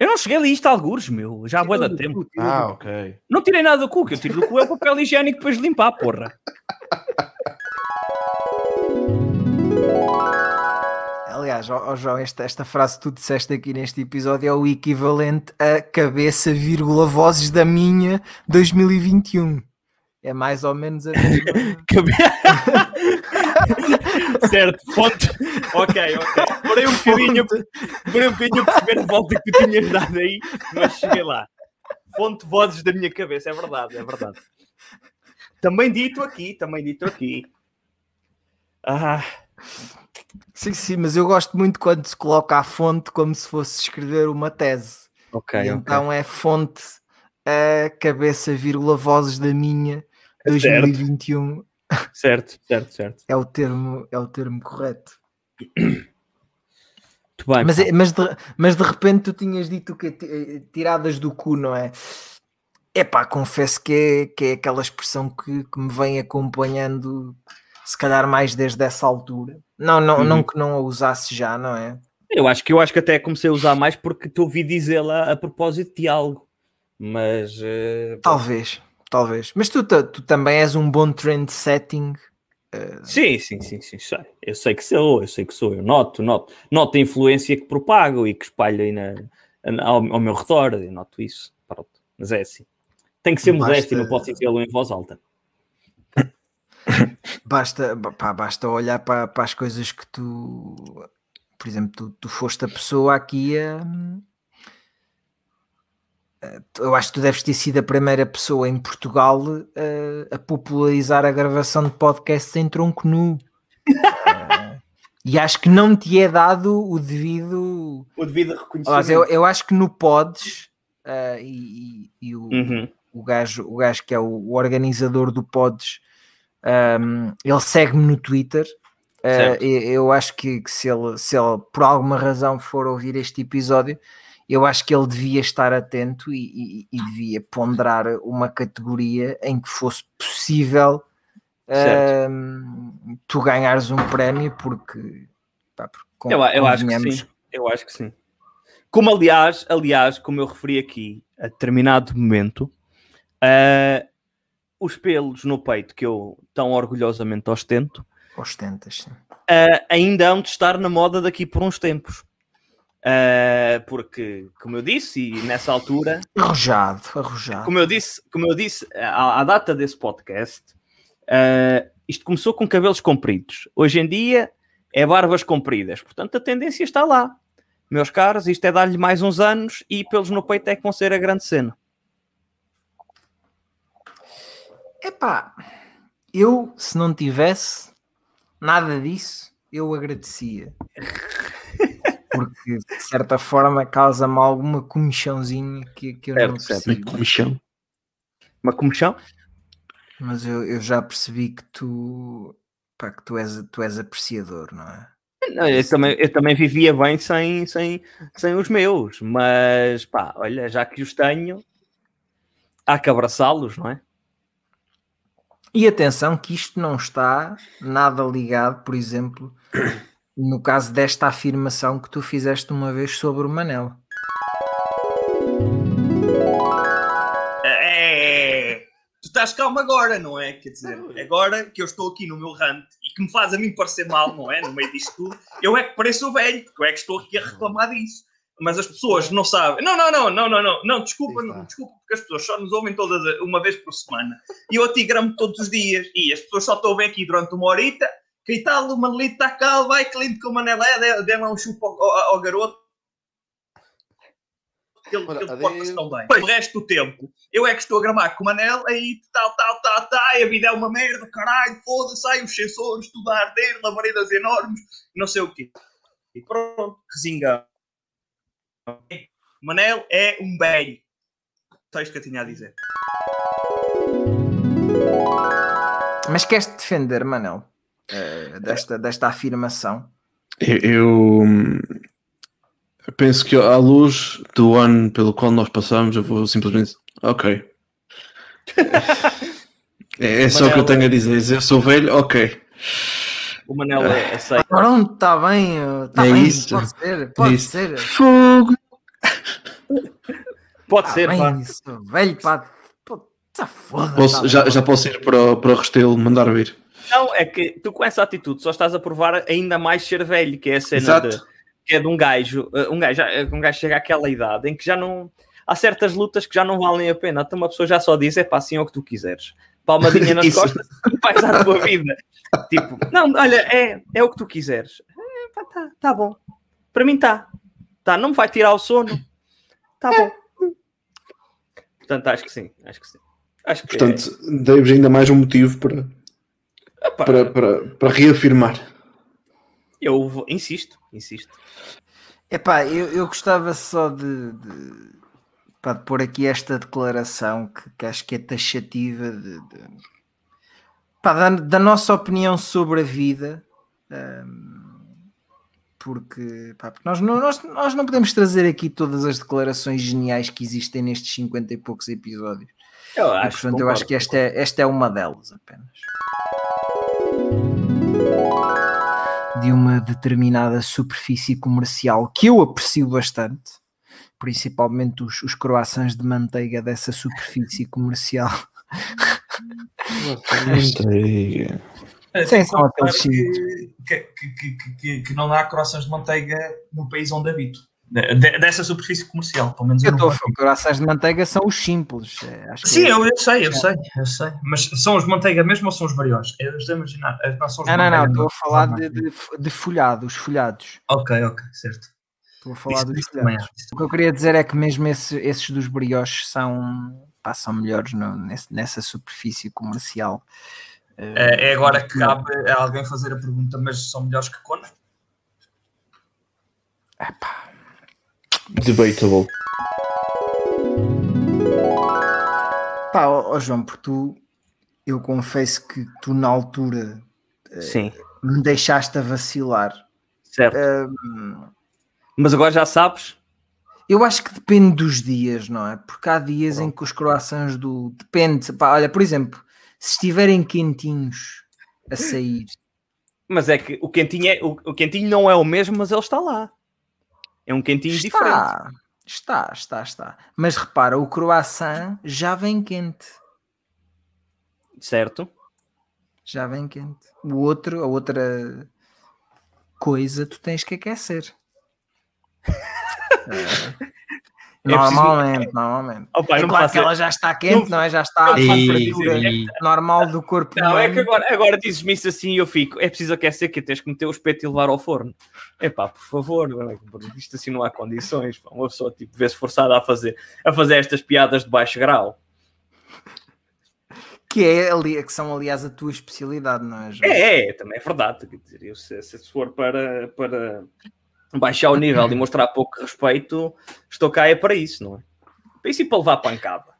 eu não cheguei ali isto a algures, meu. Já de do tempo. cu, Ah, ok. Não tirei nada do cu. O que eu tiro do cu é o papel higiênico depois de limpar, porra. <laughs> Aliás, ó, ó João, esta, esta frase que tu disseste aqui neste episódio é o equivalente a cabeça, vírgula, vozes da minha 2021. É mais ou menos a <laughs> <laughs> certo, fonte. Ok, ok. Demorei um bocadinho, demorei um bocadinho a perceber a volta que tu tinhas dado aí, mas cheguei lá. Fonte vozes da minha cabeça, é verdade, é verdade. Também dito aqui, também dito aqui. Ah, Sim, sim, mas eu gosto muito quando se coloca a fonte como se fosse escrever uma tese. ok, e então é fonte, a cabeça, vírgula, vozes da minha Certo. 2021. Certo, certo, certo. É o termo, é o termo correto. Muito bem. Mas, é- mas, de, mas de repente tu tinhas dito que tiradas do cu, não é? Epá, confesso que é, que é aquela expressão que, que me vem acompanhando, se calhar mais desde essa altura. Não, não, Uhum. não que não a usasse já, não é? Eu acho que eu acho que até comecei a usar mais porque te ouvi dizê-la a propósito de algo. Mas eh, Talvez, talvez. Mas tu, tu também és um bom trend setting. sim, sim, sim, sim, sei. Eu sei que sou, eu sei que sou. Eu noto, noto, noto a influência que propago e que espalho aí na, na- ao, ao meu redor. Eu noto isso. Pronto. Mas é assim. Tem que ser Basta- modesto e não posso dizê-lo em voz alta. Basta, pá, basta olhar para, para as coisas que tu, por exemplo, tu, tu foste a pessoa aqui a. Eu acho que tu deves ter sido a primeira pessoa em Portugal a, a popularizar a gravação de podcasts em tronco nu. <laughs> E acho que não te é dado o devido. O devido Aliás, eu, eu acho que no Pods eh, e, e- e o, Uhum. o gajo, o gajo que é o, o organizador do Pods, um, ele segue-me no Twitter. Uh, eu acho que, que se, ele, se ele por alguma razão for ouvir este episódio, eu acho que ele devia estar atento e, e- e devia ponderar uma categoria em que fosse possível um, tu ganhares um prémio, porque, pá, porque con- Eu, eu acho que sim. Eu acho que sim. Como aliás, aliás, como eu referi aqui a determinado momento, ah, os pelos no peito que eu tão orgulhosamente ostento Ostentas, sim. ah, ainda hão de estar na moda daqui por uns tempos. Ah, porque, como eu disse, e nessa altura, Arrojado, arrojado. como eu disse, como eu disse à, à data desse podcast, ah, isto começou com cabelos compridos. Hoje em dia é barbas compridas. Portanto, a tendência está lá. Meus caros, isto é dar-lhe mais uns anos e pelos no peito é que vão ser a grande cena. Epá, eu se não tivesse nada disso, eu agradecia. Porque de certa forma causa-me alguma comichãozinha que, que eu não Certo, certo. percebo. Comichão. Uma comichão? Mas eu, eu já percebi que tu, pá, que tu, és, tu és apreciador, não é? Não, Eu também, eu também vivia bem sem, sem, sem os meus, mas pá, olha, já que os tenho, há que abraçá-los, não é? E atenção que isto não está nada ligado, por exemplo, no caso desta afirmação que tu fizeste uma vez sobre o Manel. É, tu estás calmo agora, não é? Quer dizer, agora que eu estou aqui no meu rant e que me faz a mim parecer mal, não é? No meio disto tudo, eu é que pareço velho, porque eu é que estou aqui a reclamar disso. Mas as pessoas não sabem. Não, não, não, não, não, não, não, desculpa, não, desculpa, porque as pessoas só nos ouvem todas a- uma vez por semana. E eu a ti gramo todos os dias. E as pessoas só estão ver aqui durante uma horita. Que tal, o Manelito está calmo, vai que lindo que o Manel é, dê- lá um chupo ao, ao- ao garoto. Ele, Ora, ele adeus. porta-se tão bem. O resto do tempo, eu é que estou a gramar com o Manel, aí tal, tal, tal, tal, a vida é uma merda, caralho, foda-se, ai os sensores, tudo a arder, labaredas enormes, não sei o quê. E pronto, resinga. Manel é um velho. Só isto que eu tinha a dizer. Mas queres-te defender, Manel, eh, desta, desta afirmação? Eu, eu, hum, penso que à luz do ano pelo qual nós passamos, eu vou simplesmente. Ok. <laughs> É, é só o que eu tenho a dizer. Eu sou velho, ok. O Manel é, aceita. Pronto, está bem, está É bem, isso. pode ser, pode isso. ser. Fogo! Pode Tá ser, bem, pá. isso, velho, pá. Pô, foda. Posso- tá já, já posso ir para, o- para o Restelo mandar vir. Não, é que tu com essa atitude só estás a provar ainda mais ser velho, que é a cena Exato. de, que é de um gajo, uh, um gajo, uh, um gajo chega àquela idade em que já não há certas lutas que já não valem a pena. Então uma pessoa já só diz, é pá, assim é o que tu quiseres. Palmadinha nas <laughs> costas e vais à tua vida. Tipo, não, olha, é, é o que tu quiseres. É, pá, tá, tá bom. Para mim tá. Tá, não me vai tirar o sono. Tá bom. Portanto, acho que sim, acho que sim. Acho que Portanto, dei-vos ainda mais um motivo para, é, para, para, para reafirmar. eu vou- insisto, insisto. Epá, eu, eu gostava só de, de, pá, de pôr aqui esta declaração que, que acho que é taxativa de, de- pá, da, da nossa opinião sobre a vida. hum, porque, pá, porque nós, não, nós, nós não podemos trazer aqui todas as declarações geniais que existem nestes 50 e poucos episódios. Eu E, acho, portanto, eu acho que esta é, esta é uma delas apenas. De uma determinada superfície comercial que eu aprecio bastante, principalmente os, os croissants de manteiga dessa superfície comercial. Manteiga. Sim, são Claro aqueles que, que, que, que, que- que não há croissants de manteiga no país onde habito. De- de- dessa superfície comercial, pelo menos eu, Eu não estou a croissants de manteiga são os simples. é, acho que Sim, é- eu, eu sei, eu sei, eu sei. Mas são os de manteiga mesmo ou são os brioches? Eu estou a imaginar. eh, Não, são Não, não, estou a falar de, de, de folhado, os folhados. Ok, ok, certo. Estou a falar Isso, dos folhados. O que eu queria dizer é que mesmo esse- esses dos brioches são, pá, são melhores no- nesse- nessa superfície comercial. É, é agora que cabe a alguém fazer a pergunta, mas são melhores que Conan? Debatable. Pá, ó, ó, João, porque tu, eu confesso que tu na altura Sim, me deixaste a vacilar. certo. Mas agora já sabes. eu acho que depende dos dias, não é? Porque há dias em que os croissants do. Depende. Pá, olha, por exemplo, se estiverem quentinhos a sair, Mas é que o quentinho, é, o, o quentinho não é o mesmo, mas ele está lá. É um quentinho diferente. está, está, está, está. Mas repara, o croissant já vem quente. Certo? Já vem quente. O outro, a outra coisa, tu tens que aquecer. <laughs> É. Normalmente, normalmente. Opa, é não claro faço- que ela já está quente, não, é? Já está não temperatura ideia. normal do corpo Não, é humano. que agora, agora dizes-me isso assim e eu fico. É preciso aquecer que tens que meter o espeto e levar ao forno. Epá, por favor, isto assim não há condições. pá. Uma pessoa tipo, vê-se forçada a fazer, a fazer estas piadas de baixo grau. Que, é, ali, que são, aliás, a tua especialidade, não é? João? É, é, também é verdade. Quer dizer, eu, se, se for para, para baixar o nível e mostrar pouco respeito, estou cá é para isso, não é? Para isso e para levar pancada.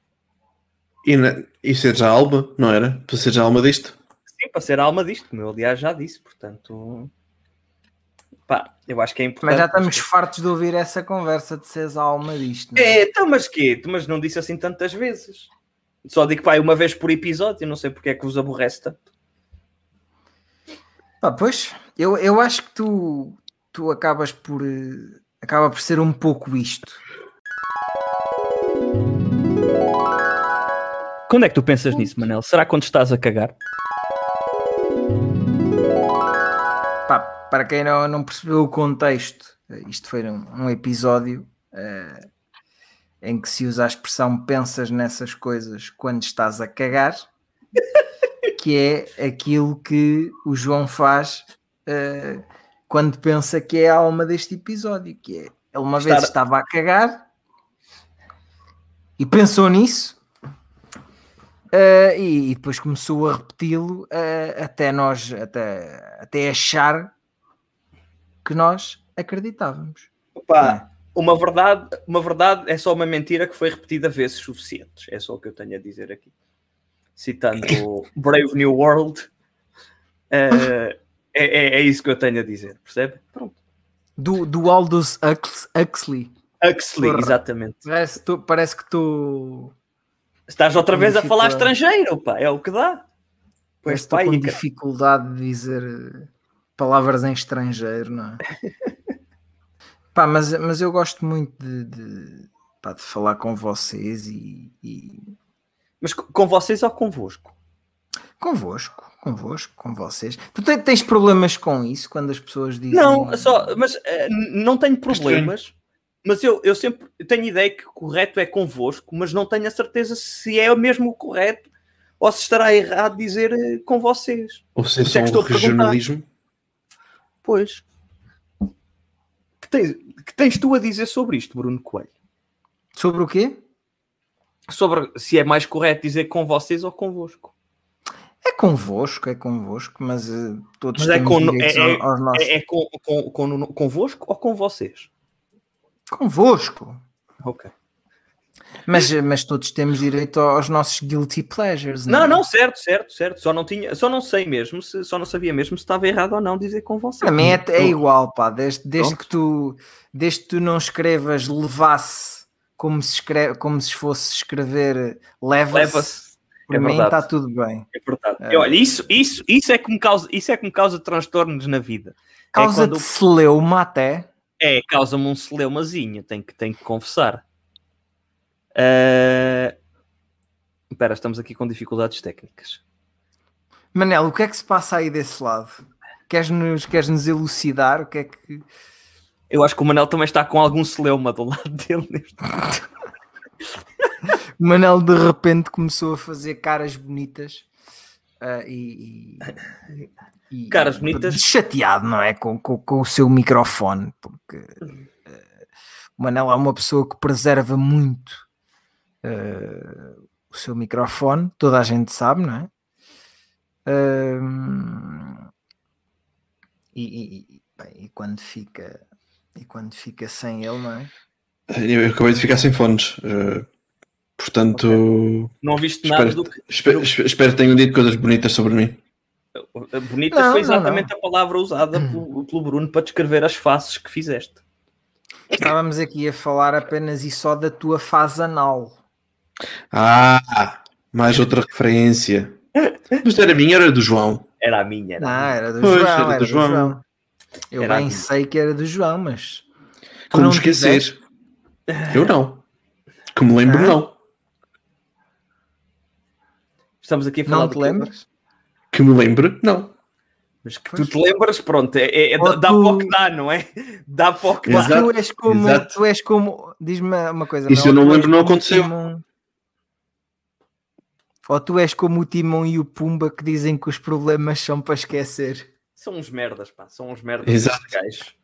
E, na, e seres a alma, não era? Para seres a alma disto? Sim, para ser a alma disto, como eu aliás já disse, portanto. Pá, eu acho que é importante. Mas já estamos fartos de ouvir essa conversa de seres a alma disto. não é? É, então, mas quê? Mas não disse assim tantas vezes. Só digo, pá, uma vez por episódio, não sei porque é que vos aborrece tanto. Pá, pois, eu, eu acho que tu, tu acabas por. eh, acaba por ser um pouco isto. Quando é que tu pensas nisso, Manel? Será quando estás a cagar? Pá, para quem não, não percebeu o contexto, eh, isto foi um, um episódio eh, em que se usa a expressão pensas nessas coisas quando estás a cagar, <laughs> que é aquilo que o João faz eh, quando pensa que é a alma deste episódio, que é ele uma vez Estar- estava a cagar e pensou nisso uh, e, e, depois começou a repeti-lo uh, até nós até, até achar que nós acreditávamos. Opa, uma verdade, uma verdade é só uma mentira que foi repetida vezes suficientes. É só o que eu tenho a dizer aqui. Citando <laughs> Brave New World, uh, é, é, é, isso que eu tenho a dizer, percebe? Pronto. Do, do Aldous Huxley. Huxley, exatamente. Parece, tu, parece que tu. Estás outra vez a falar estrangeiro, pá, é o que dá. Pois estou com dificuldade de dizer palavras em estrangeiro, não é? <laughs> Pá, mas, mas eu gosto muito de, de, pá, de falar com vocês e, e, Mas com vocês ou convosco? Convosco, convosco, com vocês. Tu tens problemas com isso quando as pessoas dizem. Não, só, mas uh, não tenho problemas. Mas eu, eu sempre tenho ideia que o correto é convosco, mas não tenho a certeza se é mesmo o correto ou se estará errado dizer eh, com vocês. Ou se é só um regionalismo. Pois tens, que tens tu a dizer sobre isto, Bruno Coelho? Sobre o quê? Sobre se é mais correto dizer com vocês ou convosco. É convosco, é convosco, mas uh, todos mas é com, é, é, aos nossos... é, é com, com, com, convosco ou com vocês? Convosco. Ok. Mas, mas todos temos direito aos nossos guilty pleasures. Não, não, é? não certo, certo, certo. Só não tinha, só não sei mesmo, se, só não sabia mesmo se estava errado ou não dizer com você. Para mim é, é igual, pá. Desde, desde que tu, desde que tu não escrevas levasse como se escreve, como se fosse escrever leva-se. Leva para é mim está tudo bem. É verdade. É. Olha, isso, isso, isso, é que me causa, isso é que me causa transtornos na vida. Causa é de celeuma até. É, causa-me um celeumazinho, tenho que, tenho que confessar. Uh... Espera, estamos aqui com dificuldades técnicas. Manel, o que é que se passa aí desse lado? Queres-nos queres -nos elucidar? O que é que. Eu acho que o Manel também está com algum celeuma do lado dele neste <laughs> O Manel de repente começou a fazer caras bonitas uh, e, e, Caras bonitas. Chateado, não é? Com, com, com o seu microfone, porque uh, o Manel é uma pessoa que preserva muito uh, o seu microfone, toda a gente sabe, não é? Uh, e, e, bem, e, quando fica e quando fica sem ele, não é? Eu acabei de ficar sem fones, uh, portanto okay. não viste nada espero, do que espero, espero que tenham dito coisas bonitas sobre mim. Bonita não, foi exatamente não, não. a palavra usada pelo, pelo Bruno para descrever as faces que fizeste. Estávamos aqui a falar apenas e só da tua fase anal. Ah, mais outra referência. Mas era minha, era do João. Era a minha. Era não, era do pois, João. Era, do, João. João. Eu era bem sei que era do João, mas. Como esquecer? Tiveste... Eu não. Que me lembro, ah? não. Estamos aqui a falar. Não te lembras? Que me lembro, não. Mas que pois. tu te lembras, pronto, é, é, é dá tu... para o que dá, não é? Dá para o que dá. Tu és como, Exato. tu és como, diz-me uma coisa. Isso não, eu não lembro, não aconteceu. Ou tu és como o Timão e o Pumba que dizem que os problemas são para esquecer? São uns merdas, pá. São uns merdas. Exato.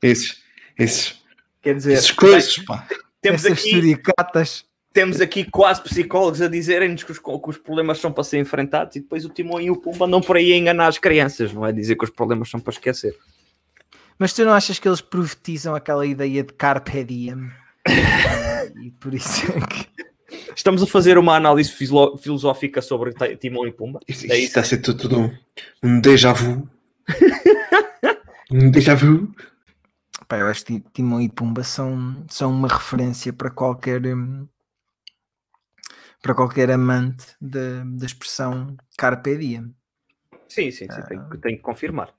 Esses, esses. Quer dizer, esses coisas, pá. Temos Essas aqui, suricatas. Temos aqui quase psicólogos a dizerem-nos que, que os, problemas são para ser enfrentados e depois o Timão e o Pumba andam por aí a enganar as crianças, não é? Dizer que os problemas são para esquecer. Mas tu não achas que eles profetizam aquela ideia de carpe diem? <laughs> e por isso é que Estamos a fazer uma análise filosófica sobre Timão e Pumba. Isto, é está a ser tudo, tudo um, um déjà vu. <laughs> um déjà vu. Pá, eu acho que Timão e Pumba são, são uma referência para qualquer hum, para qualquer amante da, da expressão carpe diem. Sim, sim, sim ah. tenho, tenho, que confirmar.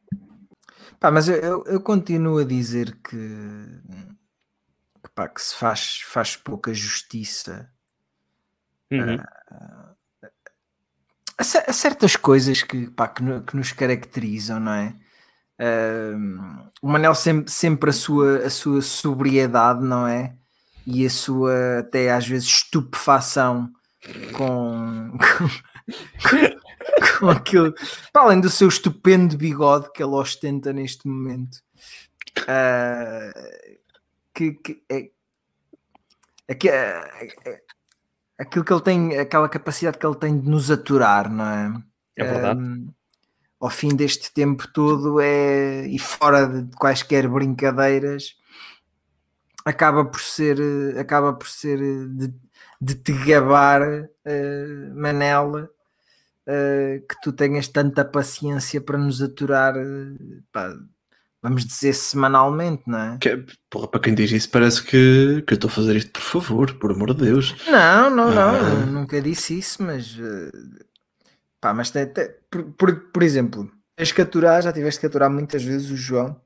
Pá, mas eu, eu, eu, continuo a dizer que, que, pá, que se faz, faz pouca justiça Uhum. Uh, há certas coisas que, pá, que, que, nos caracterizam, não é? Uh, o Manel sempre, sempre a, sua, a sua sobriedade, não é? E a sua até às vezes estupefação com, com, com aquilo, para além do seu estupendo bigode que ele ostenta neste momento. Uh, que, que é, é, que, é, aquilo que ele tem, aquela capacidade que ele tem de nos aturar, não é? É verdade. Um, ao fim deste tempo todo é e fora de quaisquer brincadeiras acaba por ser acaba por ser de, de te gabar uh, Manela uh, que tu tenhas tanta paciência para nos aturar uh, pá, vamos dizer semanalmente, não é? Que, porra, para quem diz isso parece que, que eu estou a fazer isto por favor, por amor de Deus. Não, não, não, Ah. nunca disse isso, mas pá, mas te- te- por, por, por exemplo, tens que aturar, já tiveste que aturar muitas vezes o João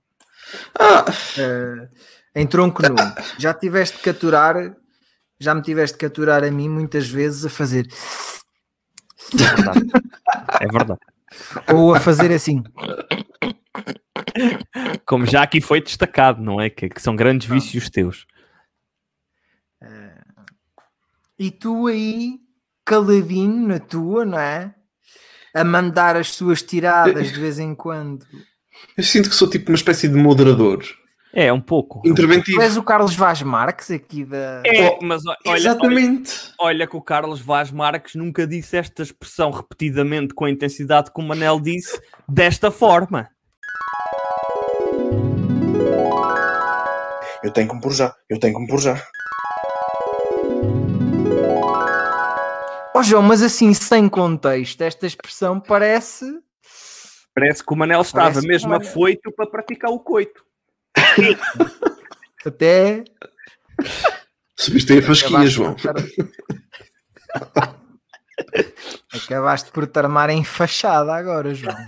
Ah, uh, em tronco nu, já tiveste que aturar, já me tiveste que aturar a mim muitas vezes a fazer É verdade. É verdade. ou a fazer assim. Como já aqui foi destacado, não é? Que, que são grandes vícios teus. E tu aí, caladinho na tua, não é? A mandar as suas tiradas de vez em quando. eu sinto que sou tipo uma espécie de moderador. É, um pouco. Interventivo. Tu és o Carlos Vaz Marques aqui da. É, mas o- olha, olha, Exatamente. olha que o Carlos Vaz Marques nunca disse esta expressão repetidamente com a intensidade que o Manel disse desta forma. Eu tenho que me pôr já. Eu tenho que me pôr já. Ó João, mas assim, sem contexto, esta expressão parece. Parece que o Manel estava mesmo Manel- afoito para praticar o coito. <coughs> Até. Subiste aí a acabaste João. por <coughs> Acabaste por te armar em fachada agora, João. <coughs>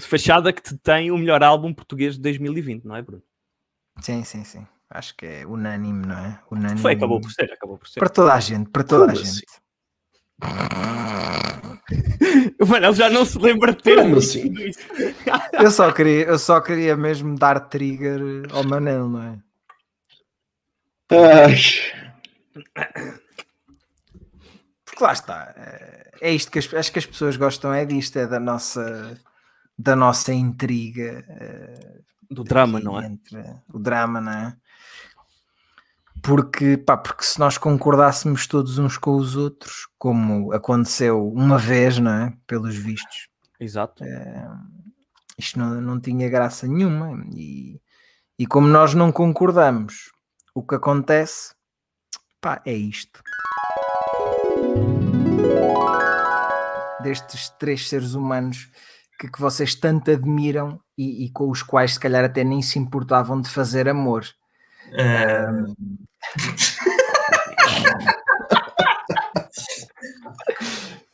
Fachada que te tem o melhor álbum português de 2020, não é, Bruno? Sim, sim, sim. Acho que é unânime, não é? Unânime. Foi, acabou por ser, acabou por ser. Para toda a gente, para toda a Como gente. O Manel já não se lembra de ter Como assim? Eu só, queria, eu só queria mesmo dar trigger ao Manel, não é? Ai. Porque lá está. é- É isto que as, acho que as pessoas gostam, é disto, é da nossa, da nossa intriga. eh, Do drama, não é? Entre o drama, não é? Porque, pá, porque se nós concordássemos todos uns com os outros, como aconteceu uma vez, não é? Pelos vistos, Exato. isto não, não tinha graça nenhuma. E, e como nós não concordamos, o que acontece, pá, é isto. Destes três seres humanos que, que vocês tanto admiram e, e com os quais se calhar até nem se importavam de fazer amor. <laughs>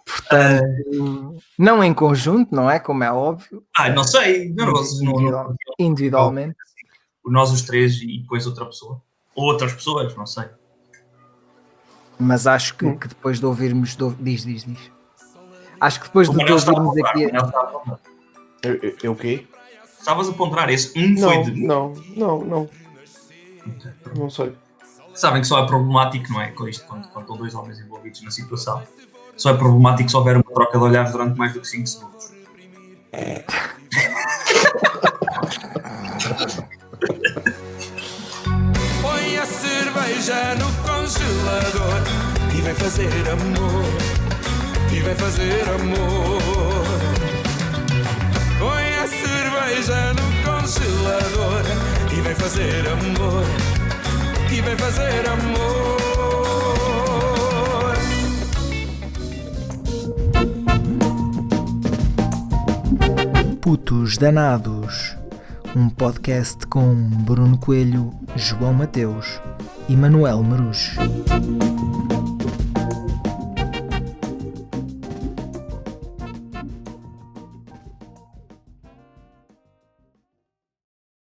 Portanto, não em conjunto, não é? Como é óbvio, ah, não sei. Individual- individualmente. nós os três e depois outra pessoa. Ou outras pessoas, não sei. Mas acho que, que depois de ouvirmos. de ou- diz, diz, diz. Acho que depois O de a ouvirmos aqui. Eu, eu, eu o quê? Estavas a ponderar esse. Um foi Não, de. não, não, não. Não sei. Sabem que só é problemático, não é? Com isto, quando, quando estão dois homens envolvidos na situação. Só é problemático se houver uma troca de olhares durante mais do que 5 segundos. <laughs> Põe a cerveja no congelador e vem fazer amor. E vem fazer amor. Põe a cerveja no congelador vem fazer amor. E vem fazer amor. Putos Danados, um podcast com Bruno Coelho, João Mateus e Manuel Marujo.